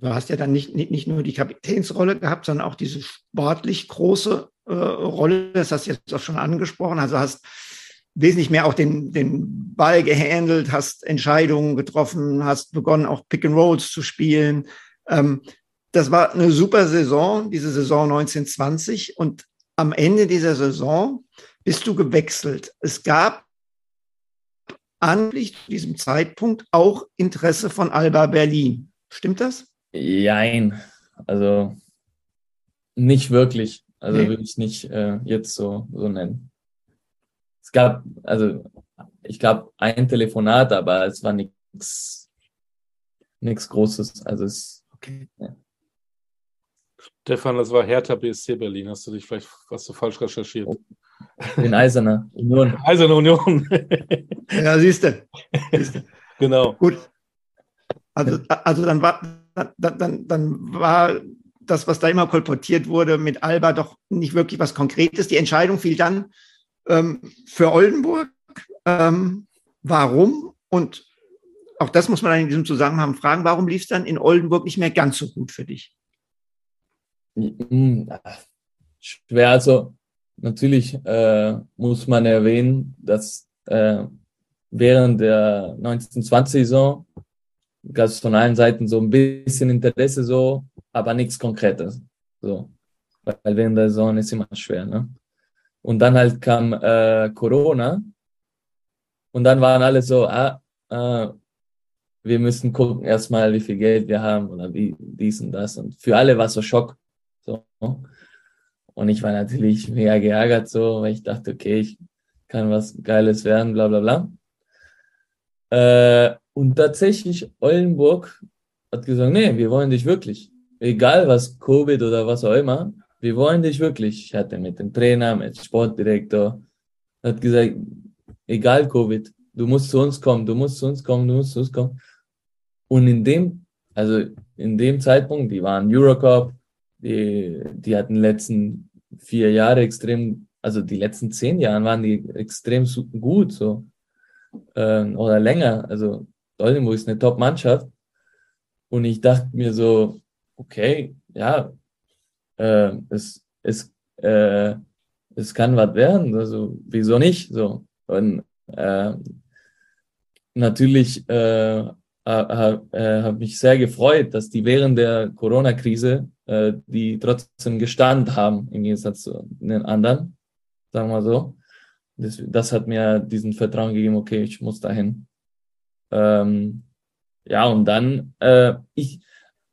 du hast ja dann nicht, nicht, nicht nur die Kapitänsrolle gehabt, sondern auch diese sportlich große äh, Rolle. Das hast du jetzt auch schon angesprochen. Also hast wesentlich mehr auch den, den Ball gehandelt, hast Entscheidungen getroffen, hast begonnen, auch Pick and Rolls zu spielen. Ähm, das war eine super Saison, diese Saison 1920. Und am Ende dieser Saison bist du gewechselt. Es gab anlich zu diesem Zeitpunkt auch Interesse von Alba Berlin. Stimmt das? Jein. Also nicht wirklich. Also nee. würde ich nicht äh, jetzt so, so nennen. Es gab, also ich glaube, ein Telefonat, aber es war nichts nichts Großes. Also es. Okay. Ja. Stefan, das war Hertha BSC Berlin. Hast du dich vielleicht was du falsch recherchiert? In Eiserner Union. Eiserne Union. ja, siehst du. Genau. Gut. Also, also dann war, dann, dann, dann war das, was da immer kolportiert wurde mit Alba, doch nicht wirklich was Konkretes. Die Entscheidung fiel dann ähm, für Oldenburg. Ähm, warum? Und auch das muss man dann in diesem Zusammenhang fragen, warum lief es dann in Oldenburg nicht mehr ganz so gut für dich? Hm, schwer, also natürlich äh, muss man erwähnen, dass äh, während der 1920-Saison gab es von allen Seiten so ein bisschen Interesse, so, aber nichts Konkretes. So. Weil während der Saison ist immer schwer. Ne? Und dann halt kam äh, Corona und dann waren alle so, ah, äh, wir müssen gucken erstmal, wie viel Geld wir haben oder wie dies und das. Und für alle war es so Schock. So. Und ich war natürlich mega geärgert, so, weil ich dachte, okay, ich kann was Geiles werden, bla bla bla. Äh, und tatsächlich, Oldenburg hat gesagt, nee, wir wollen dich wirklich. Egal was Covid oder was auch immer, wir wollen dich wirklich. Ich hatte mit dem Trainer, mit dem Sportdirektor, hat gesagt, egal Covid, du musst zu uns kommen, du musst zu uns kommen, du musst zu uns kommen. Und in dem, also in dem Zeitpunkt, die waren Eurocup, die, die hatten letzten vier Jahre extrem, also die letzten zehn Jahre waren die extrem gut, so, ähm, oder länger. Also Oldenburg ist eine Top-Mannschaft. Und ich dachte mir so, okay, ja, äh, es, es, äh, es kann was werden, also wieso nicht? So. Und äh, natürlich äh, habe äh, hab mich sehr gefreut, dass die während der Corona-Krise äh, die trotzdem gestanden haben, im Gegensatz zu den anderen, sagen wir so. Das, das hat mir diesen Vertrauen gegeben, okay, ich muss dahin. Ähm, ja, und dann, äh, ich,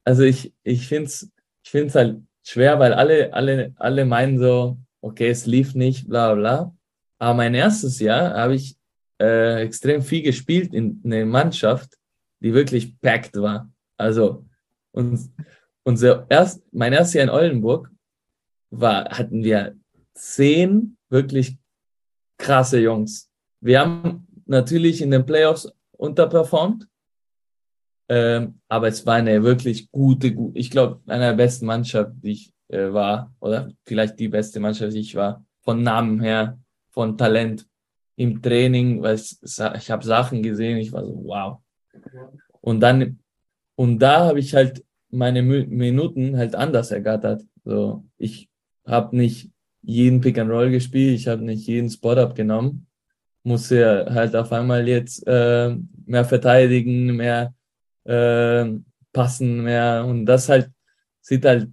also ich, ich finde es ich find's halt schwer, weil alle, alle, alle meinen so, okay, es lief nicht, bla bla. Aber mein erstes Jahr habe ich äh, extrem viel gespielt in, in einer Mannschaft, die wirklich packed war. Also, und unser erst, mein erstes Jahr in Oldenburg war, hatten wir zehn wirklich krasse Jungs. Wir haben natürlich in den Playoffs unterperformt, ähm, aber es war eine wirklich gute, ich glaube, eine der besten Mannschaft, die ich äh, war, oder vielleicht die beste Mannschaft, die ich war, von Namen her, von Talent im Training, weil ich, ich habe Sachen gesehen, ich war so, wow. Und dann, und da habe ich halt meine Minuten halt anders ergattert. So, ich habe nicht jeden Pick and Roll gespielt, ich habe nicht jeden Spot abgenommen, musste halt auf einmal jetzt äh, mehr verteidigen, mehr äh, passen, mehr. Und das halt sieht halt,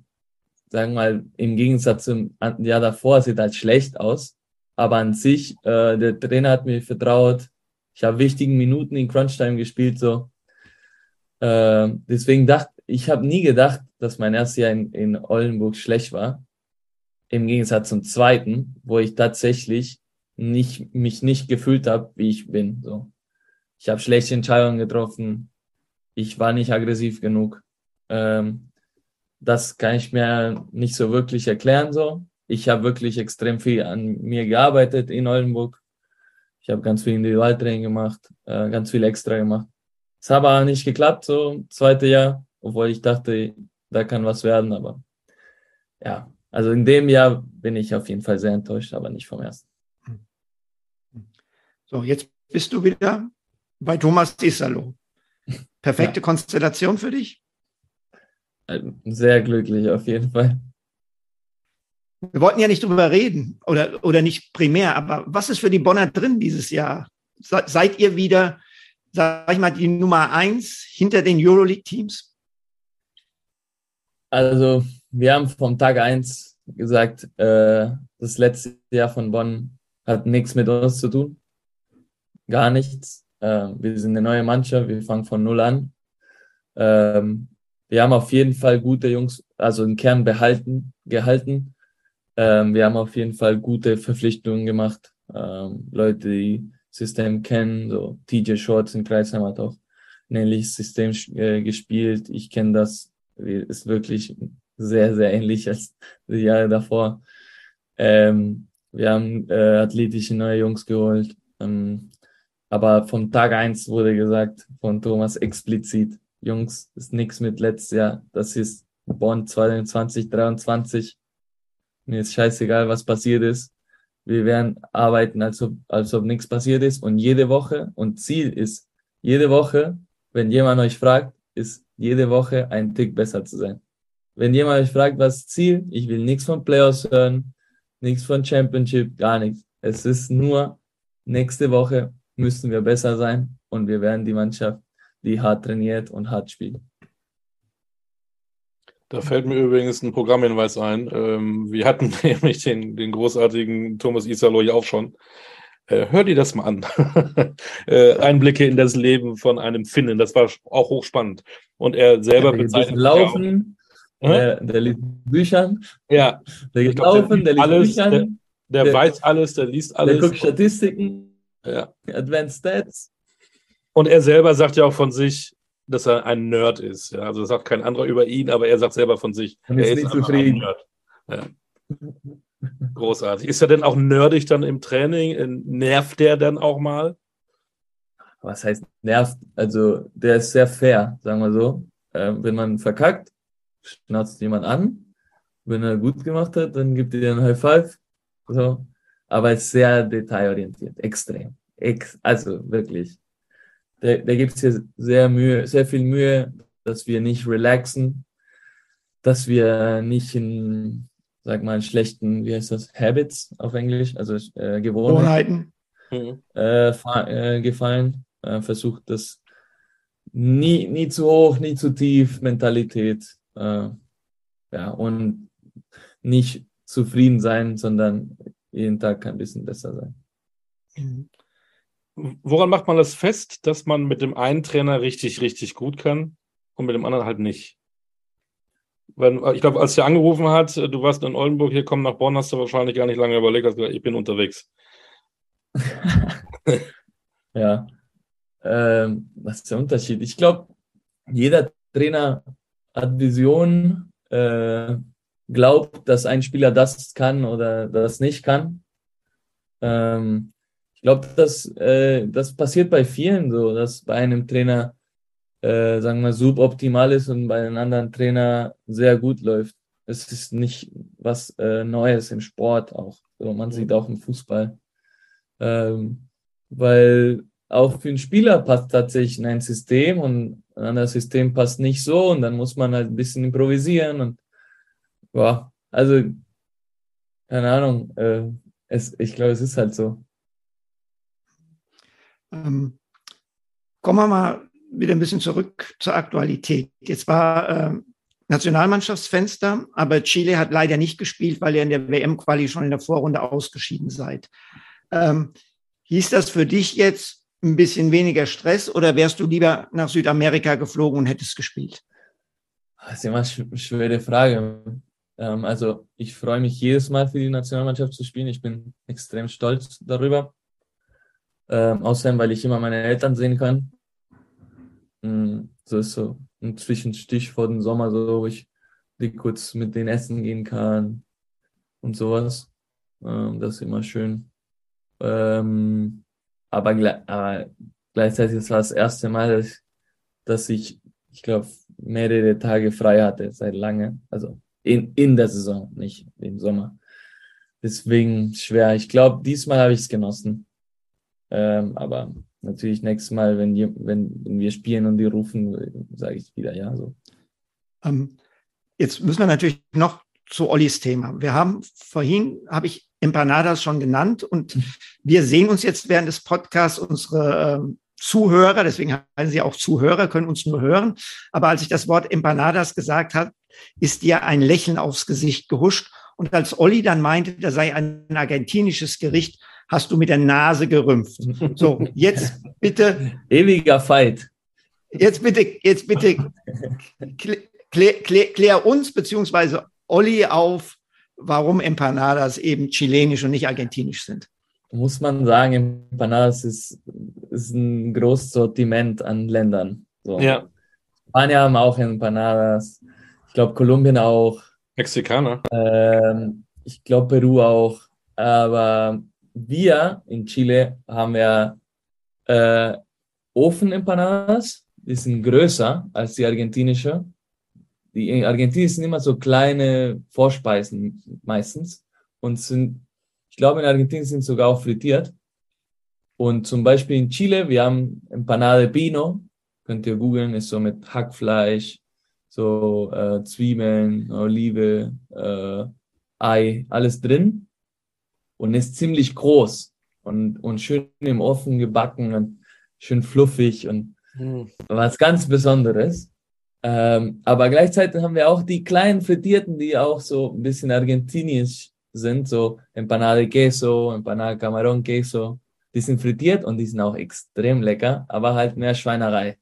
sagen wir mal, im Gegensatz zum Jahr davor sieht halt schlecht aus, aber an sich, äh, der Trainer hat mir vertraut, ich habe wichtigen Minuten in Crunch Time gespielt, so. Äh, deswegen dachte ich habe nie gedacht, dass mein erstes Jahr in, in Oldenburg schlecht war. Im Gegensatz zum zweiten, wo ich tatsächlich nicht, mich nicht gefühlt habe, wie ich bin. So. Ich habe schlechte Entscheidungen getroffen. Ich war nicht aggressiv genug. Ähm, das kann ich mir nicht so wirklich erklären. So. Ich habe wirklich extrem viel an mir gearbeitet in Oldenburg. Ich habe ganz viel Individualtraining gemacht, äh, ganz viel extra gemacht. Es hat aber nicht geklappt, so zweite Jahr obwohl ich dachte, da kann was werden, aber ja, also in dem Jahr bin ich auf jeden Fall sehr enttäuscht, aber nicht vom ersten. So, jetzt bist du wieder bei Thomas Isalo. Perfekte ja. Konstellation für dich? Sehr glücklich auf jeden Fall. Wir wollten ja nicht drüber reden oder, oder nicht primär, aber was ist für die Bonner drin dieses Jahr? Seid ihr wieder, sag ich mal, die Nummer eins hinter den Euroleague-Teams? Also, wir haben vom Tag eins gesagt, äh, das letzte Jahr von Bonn hat nichts mit uns zu tun. Gar nichts. Äh, wir sind eine neue Mannschaft, wir fangen von Null an. Ähm, wir haben auf jeden Fall gute Jungs, also den Kern behalten, gehalten. Ähm, wir haben auf jeden Fall gute Verpflichtungen gemacht. Ähm, Leute, die System kennen, so TJ Shorts in Kreisheim hat auch ein ähnliches System äh, gespielt. Ich kenne das ist wirklich sehr, sehr ähnlich als die Jahre davor. Ähm, wir haben äh, athletische neue Jungs geholt. Ähm, aber vom Tag eins wurde gesagt von Thomas explizit, Jungs, ist nichts mit letztes Jahr. Das ist Bonn 2023. Mir ist scheißegal, was passiert ist. Wir werden arbeiten, als ob, als ob nichts passiert ist. Und jede Woche, und Ziel ist, jede Woche, wenn jemand euch fragt, ist jede Woche ein Tick besser zu sein. Wenn jemand euch fragt, was Ziel, ich will nichts von Playoffs hören, nichts von Championship, gar nichts. Es ist nur, nächste Woche müssen wir besser sein und wir werden die Mannschaft, die hart trainiert und hart spielt. Da fällt mir übrigens ein Programmhinweis ein. Ähm, wir hatten nämlich den, den großartigen Thomas Isalo hier auch schon. Äh, hör dir das mal an. äh, Einblicke in das Leben von einem Finnen. Das war auch hochspannend. Und er selber der bezeichnet. Laufen, der, der liest Büchern. Ja. Der geht glaub, laufen, der, der liest alles, Büchern. Der, der, der, weiß alles, der liest alles. Der guckt Statistiken. Ja. Advanced Stats. Und er selber sagt ja auch von sich, dass er ein Nerd ist. Ja? Also das sagt kein anderer über ihn, aber er sagt selber von sich, er ist nicht zufrieden. Ja. Großartig. Ist er denn auch nerdig dann im Training? Nervt der dann auch mal? Was heißt nervt? Also der ist sehr fair, sagen wir so. Ähm, wenn man verkackt, schnauzt jemand an. Wenn er gut gemacht hat, dann gibt er einen High Five. So. Aber ist sehr detailorientiert, extrem. Ex also wirklich der, der gibt sich sehr Mühe, sehr viel Mühe, dass wir nicht relaxen, dass wir nicht in, sag mal, schlechten, wie heißt das, Habits auf Englisch, also äh, Gewohnheiten, Gewohnheiten. Äh, äh, gefallen. Äh, versucht das nie, nie zu hoch, nie zu tief, Mentalität. Äh, ja, und nicht zufrieden sein, sondern jeden Tag ein bisschen besser sein. Mhm. Woran macht man das fest, dass man mit dem einen Trainer richtig, richtig gut kann und mit dem anderen halt nicht? Wenn, ich glaube, als er angerufen hat, du warst in Oldenburg, hier komm nach Bonn, hast du wahrscheinlich gar nicht lange überlegt, hast gesagt, ich bin unterwegs. ja. Ähm, was ist der Unterschied? Ich glaube, jeder Trainer hat Visionen, äh, glaubt, dass ein Spieler das kann oder das nicht kann. Ähm, glaube, das, äh, das passiert bei vielen so, dass bei einem Trainer, äh, sagen wir, suboptimal ist und bei einem anderen Trainer sehr gut läuft. Es ist nicht was äh, Neues im Sport auch. So, man sieht auch im Fußball. Ähm, weil auch für einen Spieler passt tatsächlich ein System und ein anderes System passt nicht so und dann muss man halt ein bisschen improvisieren und ja, also keine Ahnung, äh, es, ich glaube, es ist halt so. Ähm, kommen wir mal wieder ein bisschen zurück zur Aktualität. Jetzt war äh, Nationalmannschaftsfenster, aber Chile hat leider nicht gespielt, weil ihr in der WM-Quali schon in der Vorrunde ausgeschieden seid. Ähm, hieß das für dich jetzt ein bisschen weniger Stress oder wärst du lieber nach Südamerika geflogen und hättest gespielt? Das ist immer eine schwere Frage. Ähm, also ich freue mich jedes Mal für die Nationalmannschaft zu spielen. Ich bin extrem stolz darüber. Ähm, außerdem, weil ich immer meine Eltern sehen kann. Mhm, so ist so ein Zwischenstich vor dem Sommer, so, wo ich kurz mit denen essen gehen kann und sowas. Ähm, das ist immer schön. Ähm, aber, aber, gleichzeitig war das erste Mal, dass ich, dass ich, ich glaube, mehrere Tage frei hatte seit lange. Also in, in der Saison, nicht im Sommer. Deswegen schwer. Ich glaube, diesmal habe ich es genossen. Ähm, aber natürlich nächstes Mal, wenn, wenn, wenn wir spielen und die rufen, sage ich wieder ja. So. Ähm, jetzt müssen wir natürlich noch zu Ollis Thema. Wir haben vorhin, habe ich Empanadas schon genannt und wir sehen uns jetzt während des Podcasts unsere ähm, Zuhörer, deswegen heißen sie auch Zuhörer, können uns nur hören. Aber als ich das Wort Empanadas gesagt habe, ist dir ein Lächeln aufs Gesicht gehuscht. Und als Olli dann meinte, da sei ein argentinisches Gericht, hast du mit der Nase gerümpft. So, jetzt bitte. Ewiger Fight. Jetzt bitte, jetzt bitte klär, klär, klär uns beziehungsweise Olli auf, warum Empanadas eben chilenisch und nicht argentinisch sind. Muss man sagen, Empanadas ist, ist ein großes Sortiment an Ländern. So. Ja. Spanier haben auch Empanadas. Ich glaube, Kolumbien auch. Mexikaner. Ähm, ich glaube, Peru auch. aber wir in Chile haben ja äh, Ofen-Empanadas, die sind größer als die argentinische. Die in Argentinien sind immer so kleine Vorspeisen meistens und sind, ich glaube in Argentinien sind sogar auch frittiert. Und zum Beispiel in Chile, wir haben Empanada de Pino, könnt ihr googeln, ist so mit Hackfleisch, so äh, Zwiebeln, Olive, äh, Ei, alles drin und ist ziemlich groß und, und schön im Ofen gebacken und schön fluffig und mhm. was ganz Besonderes. Ähm, aber gleichzeitig haben wir auch die kleinen Frittierten, die auch so ein bisschen argentinisch sind, so Empanada de Queso, Empanada Camarón Queso. Die sind frittiert und die sind auch extrem lecker, aber halt mehr Schweinerei.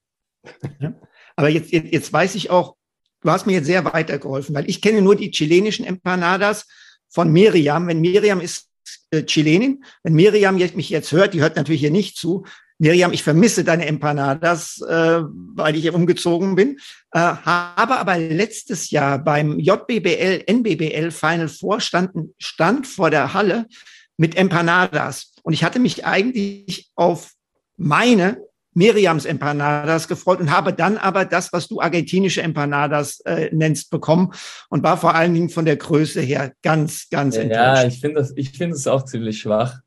Ja. Aber jetzt, jetzt, jetzt weiß ich auch, du hast mir jetzt sehr weitergeholfen, weil ich kenne nur die chilenischen Empanadas von Miriam. Wenn Miriam ist äh, Chilenin, wenn Miriam mich jetzt hört, die hört natürlich hier nicht zu. Miriam, ich vermisse deine Empanadas, äh, weil ich hier umgezogen bin. Äh, habe aber letztes Jahr beim JBBL, NBBL Final Four standen, stand vor der Halle mit Empanadas. Und ich hatte mich eigentlich auf meine Miriams Empanadas gefreut und habe dann aber das, was du argentinische Empanadas äh, nennst, bekommen und war vor allen Dingen von der Größe her ganz, ganz ja, enttäuscht. Ja, ich finde das, ich finde es auch ziemlich schwach.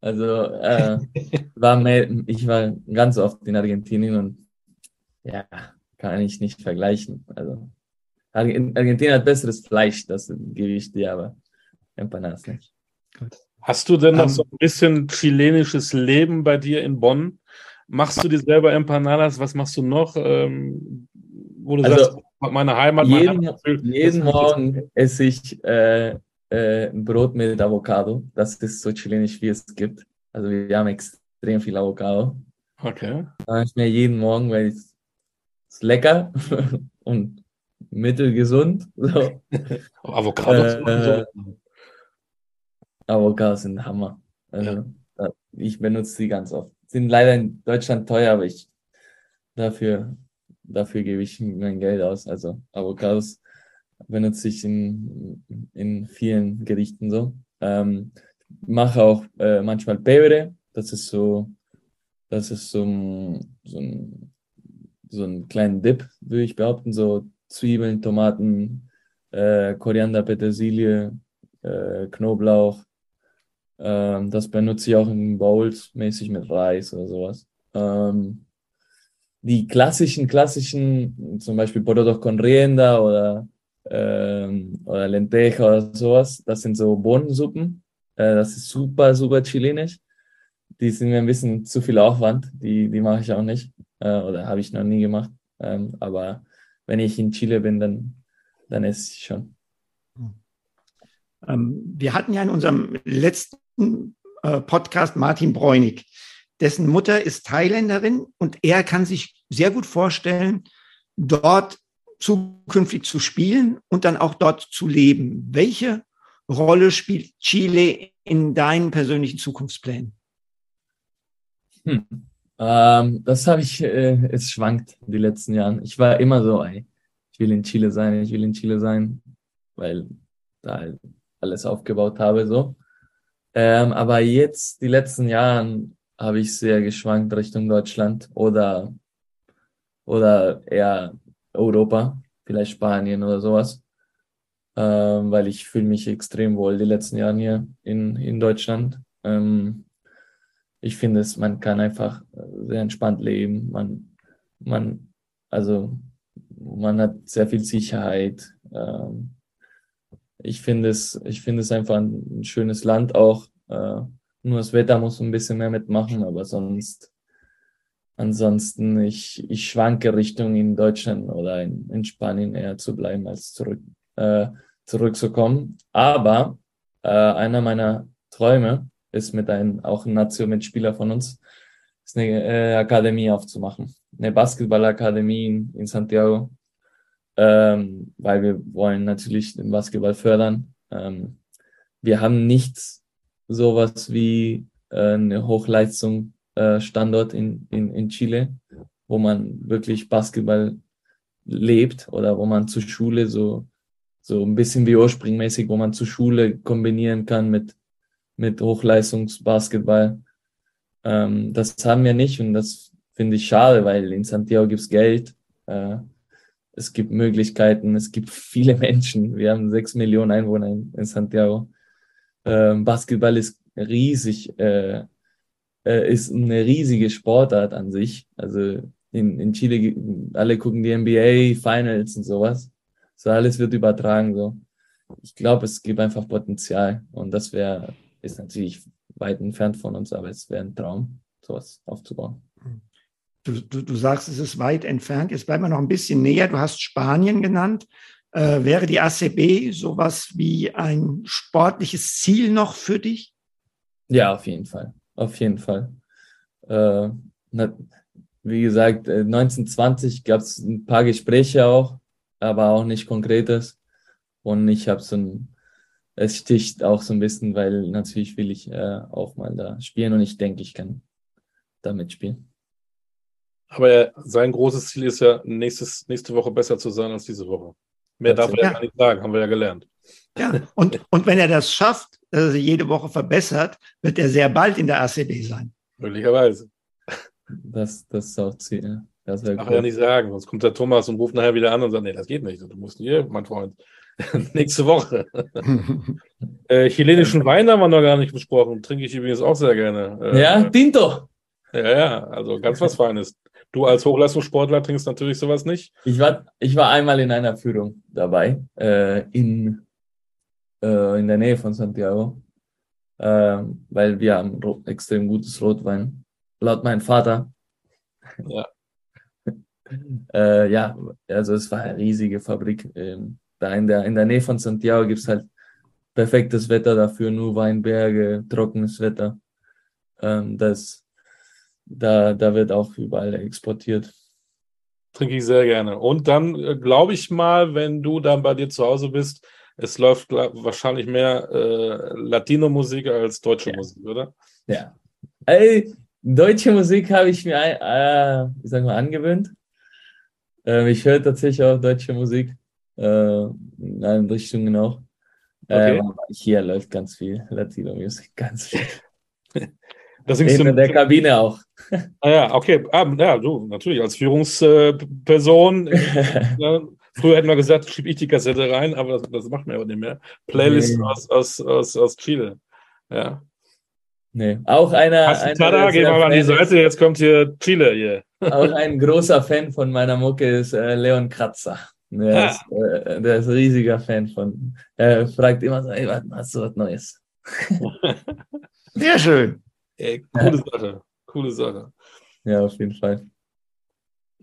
Also äh, war mehr, ich war ganz oft in Argentinien und ja, kann ich nicht vergleichen. Also Argentinien hat besseres Fleisch, das gebe ich dir, aber Empanadas nicht. Hast du denn noch um, ähm, so ein bisschen chilenisches Leben bei dir in Bonn? Machst du dir selber Empanadas? Was machst du noch? Ähm, wo du also, sagst, meine Heimat, jeden, mein Heimat, jeden Morgen esse ich äh, äh, Brot mit Avocado. Das ist so chilenisch, wie es gibt. Also wir haben extrem viel Avocado. Okay. Das ich mir jeden Morgen, weil es ist lecker und mittelgesund. So. Avocado äh, Avocados sind Hammer. Also, ja. Ich benutze die ganz oft sind leider in Deutschland teuer, aber ich dafür, dafür gebe ich mein Geld aus. Also Avocados benutze ich in, in vielen Gerichten so. Ähm, mache auch äh, manchmal Pebre, das ist so, das ist so so ein, so ein kleinen Dip, würde ich behaupten, so Zwiebeln, Tomaten, äh, Koriander, Petersilie, äh, Knoblauch, ähm, das benutze ich auch in Bowls mäßig mit Reis oder sowas. Ähm, die klassischen, klassischen, zum Beispiel Porotos con Rienda oder, ähm, oder Lenteja oder sowas, das sind so Bohnensuppen. Äh, das ist super, super chilenisch. Die sind mir ein bisschen zu viel Aufwand. Die, die mache ich auch nicht. Äh, oder habe ich noch nie gemacht. Ähm, aber wenn ich in Chile bin, dann, dann esse ich schon. Ähm, wir hatten ja in unserem letzten Podcast Martin Bräunig. Dessen Mutter ist Thailänderin und er kann sich sehr gut vorstellen, dort zukünftig zu spielen und dann auch dort zu leben. Welche Rolle spielt Chile in deinen persönlichen Zukunftsplänen? Hm. Ähm, das habe ich, äh, es schwankt die letzten Jahren. Ich war immer so, ey, ich will in Chile sein, ich will in Chile sein, weil da halt alles aufgebaut habe, so. Ähm, aber jetzt, die letzten Jahren, habe ich sehr geschwankt Richtung Deutschland oder, oder eher Europa, vielleicht Spanien oder sowas. Ähm, weil ich fühle mich extrem wohl die letzten Jahre hier in, in Deutschland. Ähm, ich finde es, man kann einfach sehr entspannt leben. Man, man, also, man hat sehr viel Sicherheit. Ähm, ich finde es, ich finde es einfach ein, schönes Land auch. Äh, nur das Wetter muss ein bisschen mehr mitmachen, aber sonst, ansonsten, ich, ich schwanke Richtung in Deutschland oder in, in Spanien eher zu bleiben, als zurück, äh, zurückzukommen. Aber äh, einer meiner Träume ist mit einem, auch ein Nazio-Mitspieler von uns, ist eine äh, Akademie aufzumachen. Eine Basketballakademie in, in Santiago ähm, weil wir wollen natürlich den Basketball fördern. Ähm, wir haben nichts sowas wie äh, eine Hochleistung äh, Standort in, in, in Chile, wo man wirklich Basketball lebt oder wo man zur Schule so, so ein bisschen wie ursprungmäßig, wo man zur Schule kombinieren kann mit, mit Hochleistungsbasketball. Ähm, das haben wir nicht und das finde ich schade, weil in Santiago gibt es Geld, äh, es gibt Möglichkeiten, es gibt viele Menschen. Wir haben sechs Millionen Einwohner in, in Santiago. Ähm, Basketball ist riesig, äh, äh, ist eine riesige Sportart an sich. Also in, in Chile, alle gucken die NBA, Finals und sowas. So alles wird übertragen. So. Ich glaube, es gibt einfach Potenzial und das wäre, ist natürlich weit entfernt von uns, aber es wäre ein Traum, sowas aufzubauen. Du, du, du sagst, es ist weit entfernt. Jetzt bleiben wir noch ein bisschen näher. Du hast Spanien genannt. Äh, wäre die ACB sowas wie ein sportliches Ziel noch für dich? Ja, auf jeden Fall. Auf jeden Fall. Äh, wie gesagt, 1920 gab es ein paar Gespräche auch, aber auch nicht konkretes. Und ich habe so ein, es sticht auch so ein bisschen, weil natürlich will ich äh, auch mal da spielen und ich denke, ich kann da mitspielen. Aber sein großes Ziel ist ja, nächstes, nächste Woche besser zu sein als diese Woche. Mehr darf er ja gar nicht sagen, haben wir ja gelernt. Ja, und, und wenn er das schafft, dass er jede Woche verbessert, wird er sehr bald in der ACB sein. Möglicherweise. Das, das ist auch Ziel. Das Darf er ja nicht sagen, sonst kommt der Thomas und ruft nachher wieder an und sagt, nee, das geht nicht. Du musst hier, mein Freund, nächste Woche. äh, chilenischen Wein haben wir noch gar nicht besprochen. Trinke ich übrigens auch sehr gerne. Äh, ja, Tinto. Ja, ja, also ganz was Feines. Du als Hochleistungssportler trinkst natürlich sowas nicht. Ich war, ich war einmal in einer Führung dabei, äh, in, äh, in der Nähe von Santiago, äh, weil wir haben extrem gutes Rotwein, laut meinem Vater. Ja. äh, ja, also es war eine riesige Fabrik. Ähm, da in der, in der Nähe von Santiago gibt es halt perfektes Wetter dafür, nur Weinberge, trockenes Wetter. Ähm, das da, da wird auch überall exportiert. Trinke ich sehr gerne. Und dann äh, glaube ich mal, wenn du dann bei dir zu Hause bist, es läuft wahrscheinlich mehr äh, Latino-Musik als deutsche ja. Musik, oder? Ja. Ey, deutsche Musik habe ich mir, äh, wie sagen wir, angewöhnt. Äh, ich höre tatsächlich auch deutsche Musik. Äh, in allen Richtungen auch. Okay. Ähm, hier läuft ganz viel Latino-Musik, ganz viel. Das in der Kabine auch. Ah ja, okay. Ah, ja, du, natürlich, als Führungsperson. ja, früher hätten wir gesagt, schiebe ich die Kassette rein, aber das, das macht man aber nicht mehr. Playlist nee. aus, aus, aus, aus Chile. Ja. Nee, auch einer. Hast einer Tada, geh mal an die Seite, jetzt kommt hier Chile hier. Auch ein großer Fan von meiner Mucke ist äh, Leon Kratzer. Der, ah. ist, äh, der ist ein riesiger Fan von. Er fragt immer so, ey, was hast du was Neues? Sehr schön. Ey, coole Sache. Coole Sache. Ja, auf jeden Fall.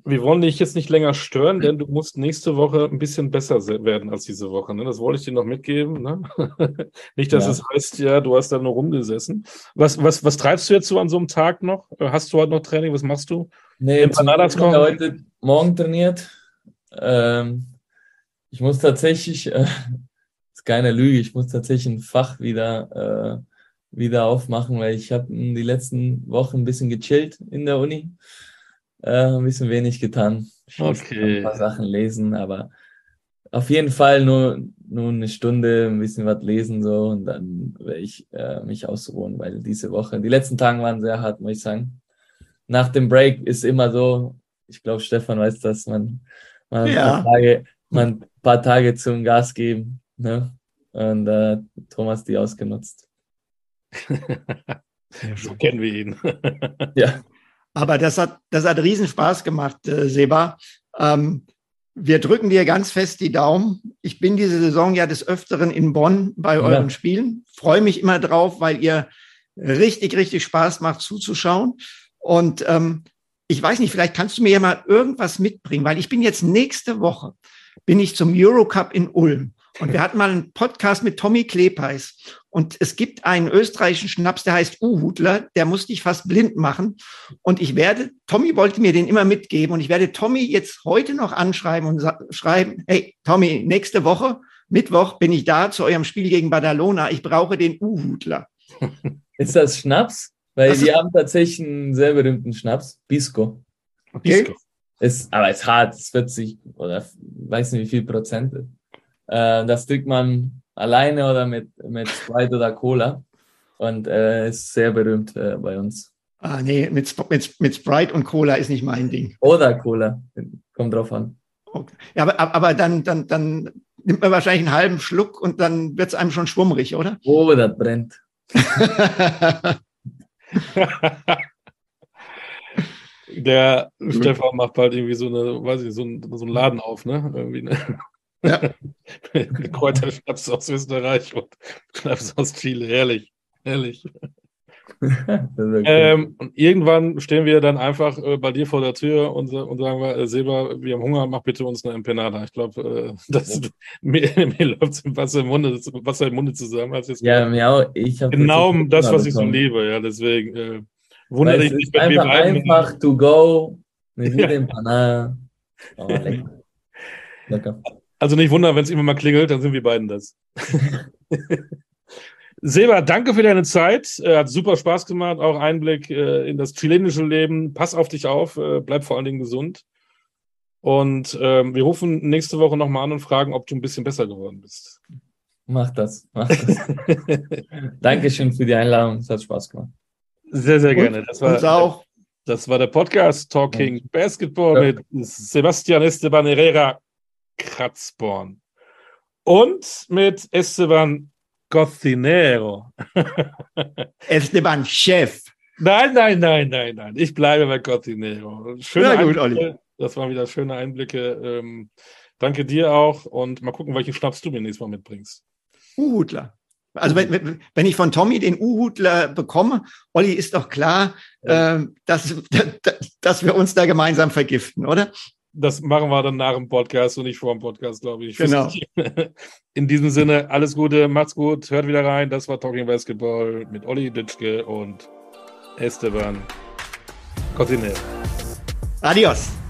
Wir wollen dich jetzt nicht länger stören, denn du musst nächste Woche ein bisschen besser werden als diese Woche. Ne? Das wollte ich dir noch mitgeben. Ne? nicht, dass ja. es heißt, ja, du hast da nur rumgesessen. Was, was, was treibst du jetzt so an so einem Tag noch? Hast du heute noch Training? Was machst du? Nee, ich habe heute Morgen trainiert. Ähm, ich muss tatsächlich, äh, ist keine Lüge, ich muss tatsächlich ein Fach wieder äh, wieder aufmachen, weil ich habe die letzten Wochen ein bisschen gechillt in der Uni. Äh, ein bisschen wenig getan. Ich okay. ein paar Sachen lesen, aber auf jeden Fall nur, nur eine Stunde ein bisschen was lesen so und dann werde ich äh, mich ausruhen, weil diese Woche, die letzten Tage waren sehr hart, muss ich sagen. Nach dem Break ist immer so, ich glaube, Stefan weiß das, man, man, ja. ein paar Tage, man ein paar Tage zum Gas geben. Ne? Und äh, Thomas die ausgenutzt. So kennen wir ihn. ja. Aber das hat, das hat riesen Spaß gemacht, äh, Seba. Ähm, wir drücken dir ganz fest die Daumen. Ich bin diese Saison ja des Öfteren in Bonn bei euren ja. Spielen. Freue mich immer drauf, weil ihr richtig, richtig Spaß macht zuzuschauen. Und ähm, ich weiß nicht, vielleicht kannst du mir ja mal irgendwas mitbringen, weil ich bin jetzt nächste Woche, bin ich zum Eurocup in Ulm. Und wir hatten mal einen Podcast mit Tommy Klepeis. Und es gibt einen österreichischen Schnaps, der heißt Uhudler, der musste ich fast blind machen. Und ich werde, Tommy wollte mir den immer mitgeben und ich werde Tommy jetzt heute noch anschreiben und schreiben, hey, Tommy, nächste Woche, Mittwoch bin ich da zu eurem Spiel gegen Badalona. Ich brauche den Uhudler. Ist das Schnaps? Weil das die haben tatsächlich einen sehr berühmten Schnaps, Bisco. Okay. Bisco. Ist, aber es ist hart, es wird sich, oder weiß nicht wie viel Prozent. Äh, das trinkt man alleine oder mit, mit Sprite oder Cola. und äh, ist sehr berühmt äh, bei uns. Ah, nee, mit, mit, mit Sprite und Cola ist nicht mein Ding. Oder Cola, kommt drauf an. Okay. Ja, aber, aber dann, dann, dann nimmt man wahrscheinlich einen halben Schluck und dann wird es einem schon schwummrig, oder? Oh, das brennt. Der Stefan macht bald irgendwie so eine, weiß ich, so, ein, so einen Laden auf, ne? Irgendwie, ne? Ja. Kräuterschnaps aus Österreich und Schnaps aus Chile. Herrlich. Herrlich. ähm, und irgendwann stehen wir dann einfach äh, bei dir vor der Tür und, und sagen wir, äh, Silber, wir haben Hunger, mach bitte uns eine Empanada. Ich glaube, äh, mir, mir läuft Wasser im Munde, Wasser im Munde zusammen. Als jetzt ja, mir auch. Ich genau das, was ich so liebe. Ja, deswegen äh, wundere dich nicht, wenn wir bleiben. Einfach to go, eine gute Empanada. Oh, lecker. lecker. Also nicht wundern, wenn es immer mal klingelt, dann sind wir beiden das. Silber, danke für deine Zeit. Äh, hat super Spaß gemacht. Auch Einblick äh, in das chilenische Leben. Pass auf dich auf. Äh, bleib vor allen Dingen gesund. Und ähm, wir rufen nächste Woche nochmal an und fragen, ob du ein bisschen besser geworden bist. Mach das. Mach das. Dankeschön für die Einladung. Es hat Spaß gemacht. Sehr, sehr gerne. Das war, uns auch. Das war der Podcast Talking ja. Basketball ja. mit Sebastian Esteban Herrera Kratzborn und mit Esteban Cocinero. Esteban Chef. Nein, nein, nein, nein, nein. Ich bleibe bei Cocinero. Schöne ja, gut, Olli. Das waren wieder schöne Einblicke. Ähm, danke dir auch und mal gucken, welchen Schnaps du mir nächstes Mal mitbringst. Uhudler. Also wenn, wenn ich von Tommy den Uhudler bekomme, Olli, ist doch klar, ja. äh, dass, dass wir uns da gemeinsam vergiften, oder? Das machen wir dann nach dem Podcast und nicht vor dem Podcast, glaube ich. Genau. In diesem Sinne, alles Gute, macht's gut, hört wieder rein. Das war Talking Basketball mit Olli Ditschke und Esteban Cotinel. Adios.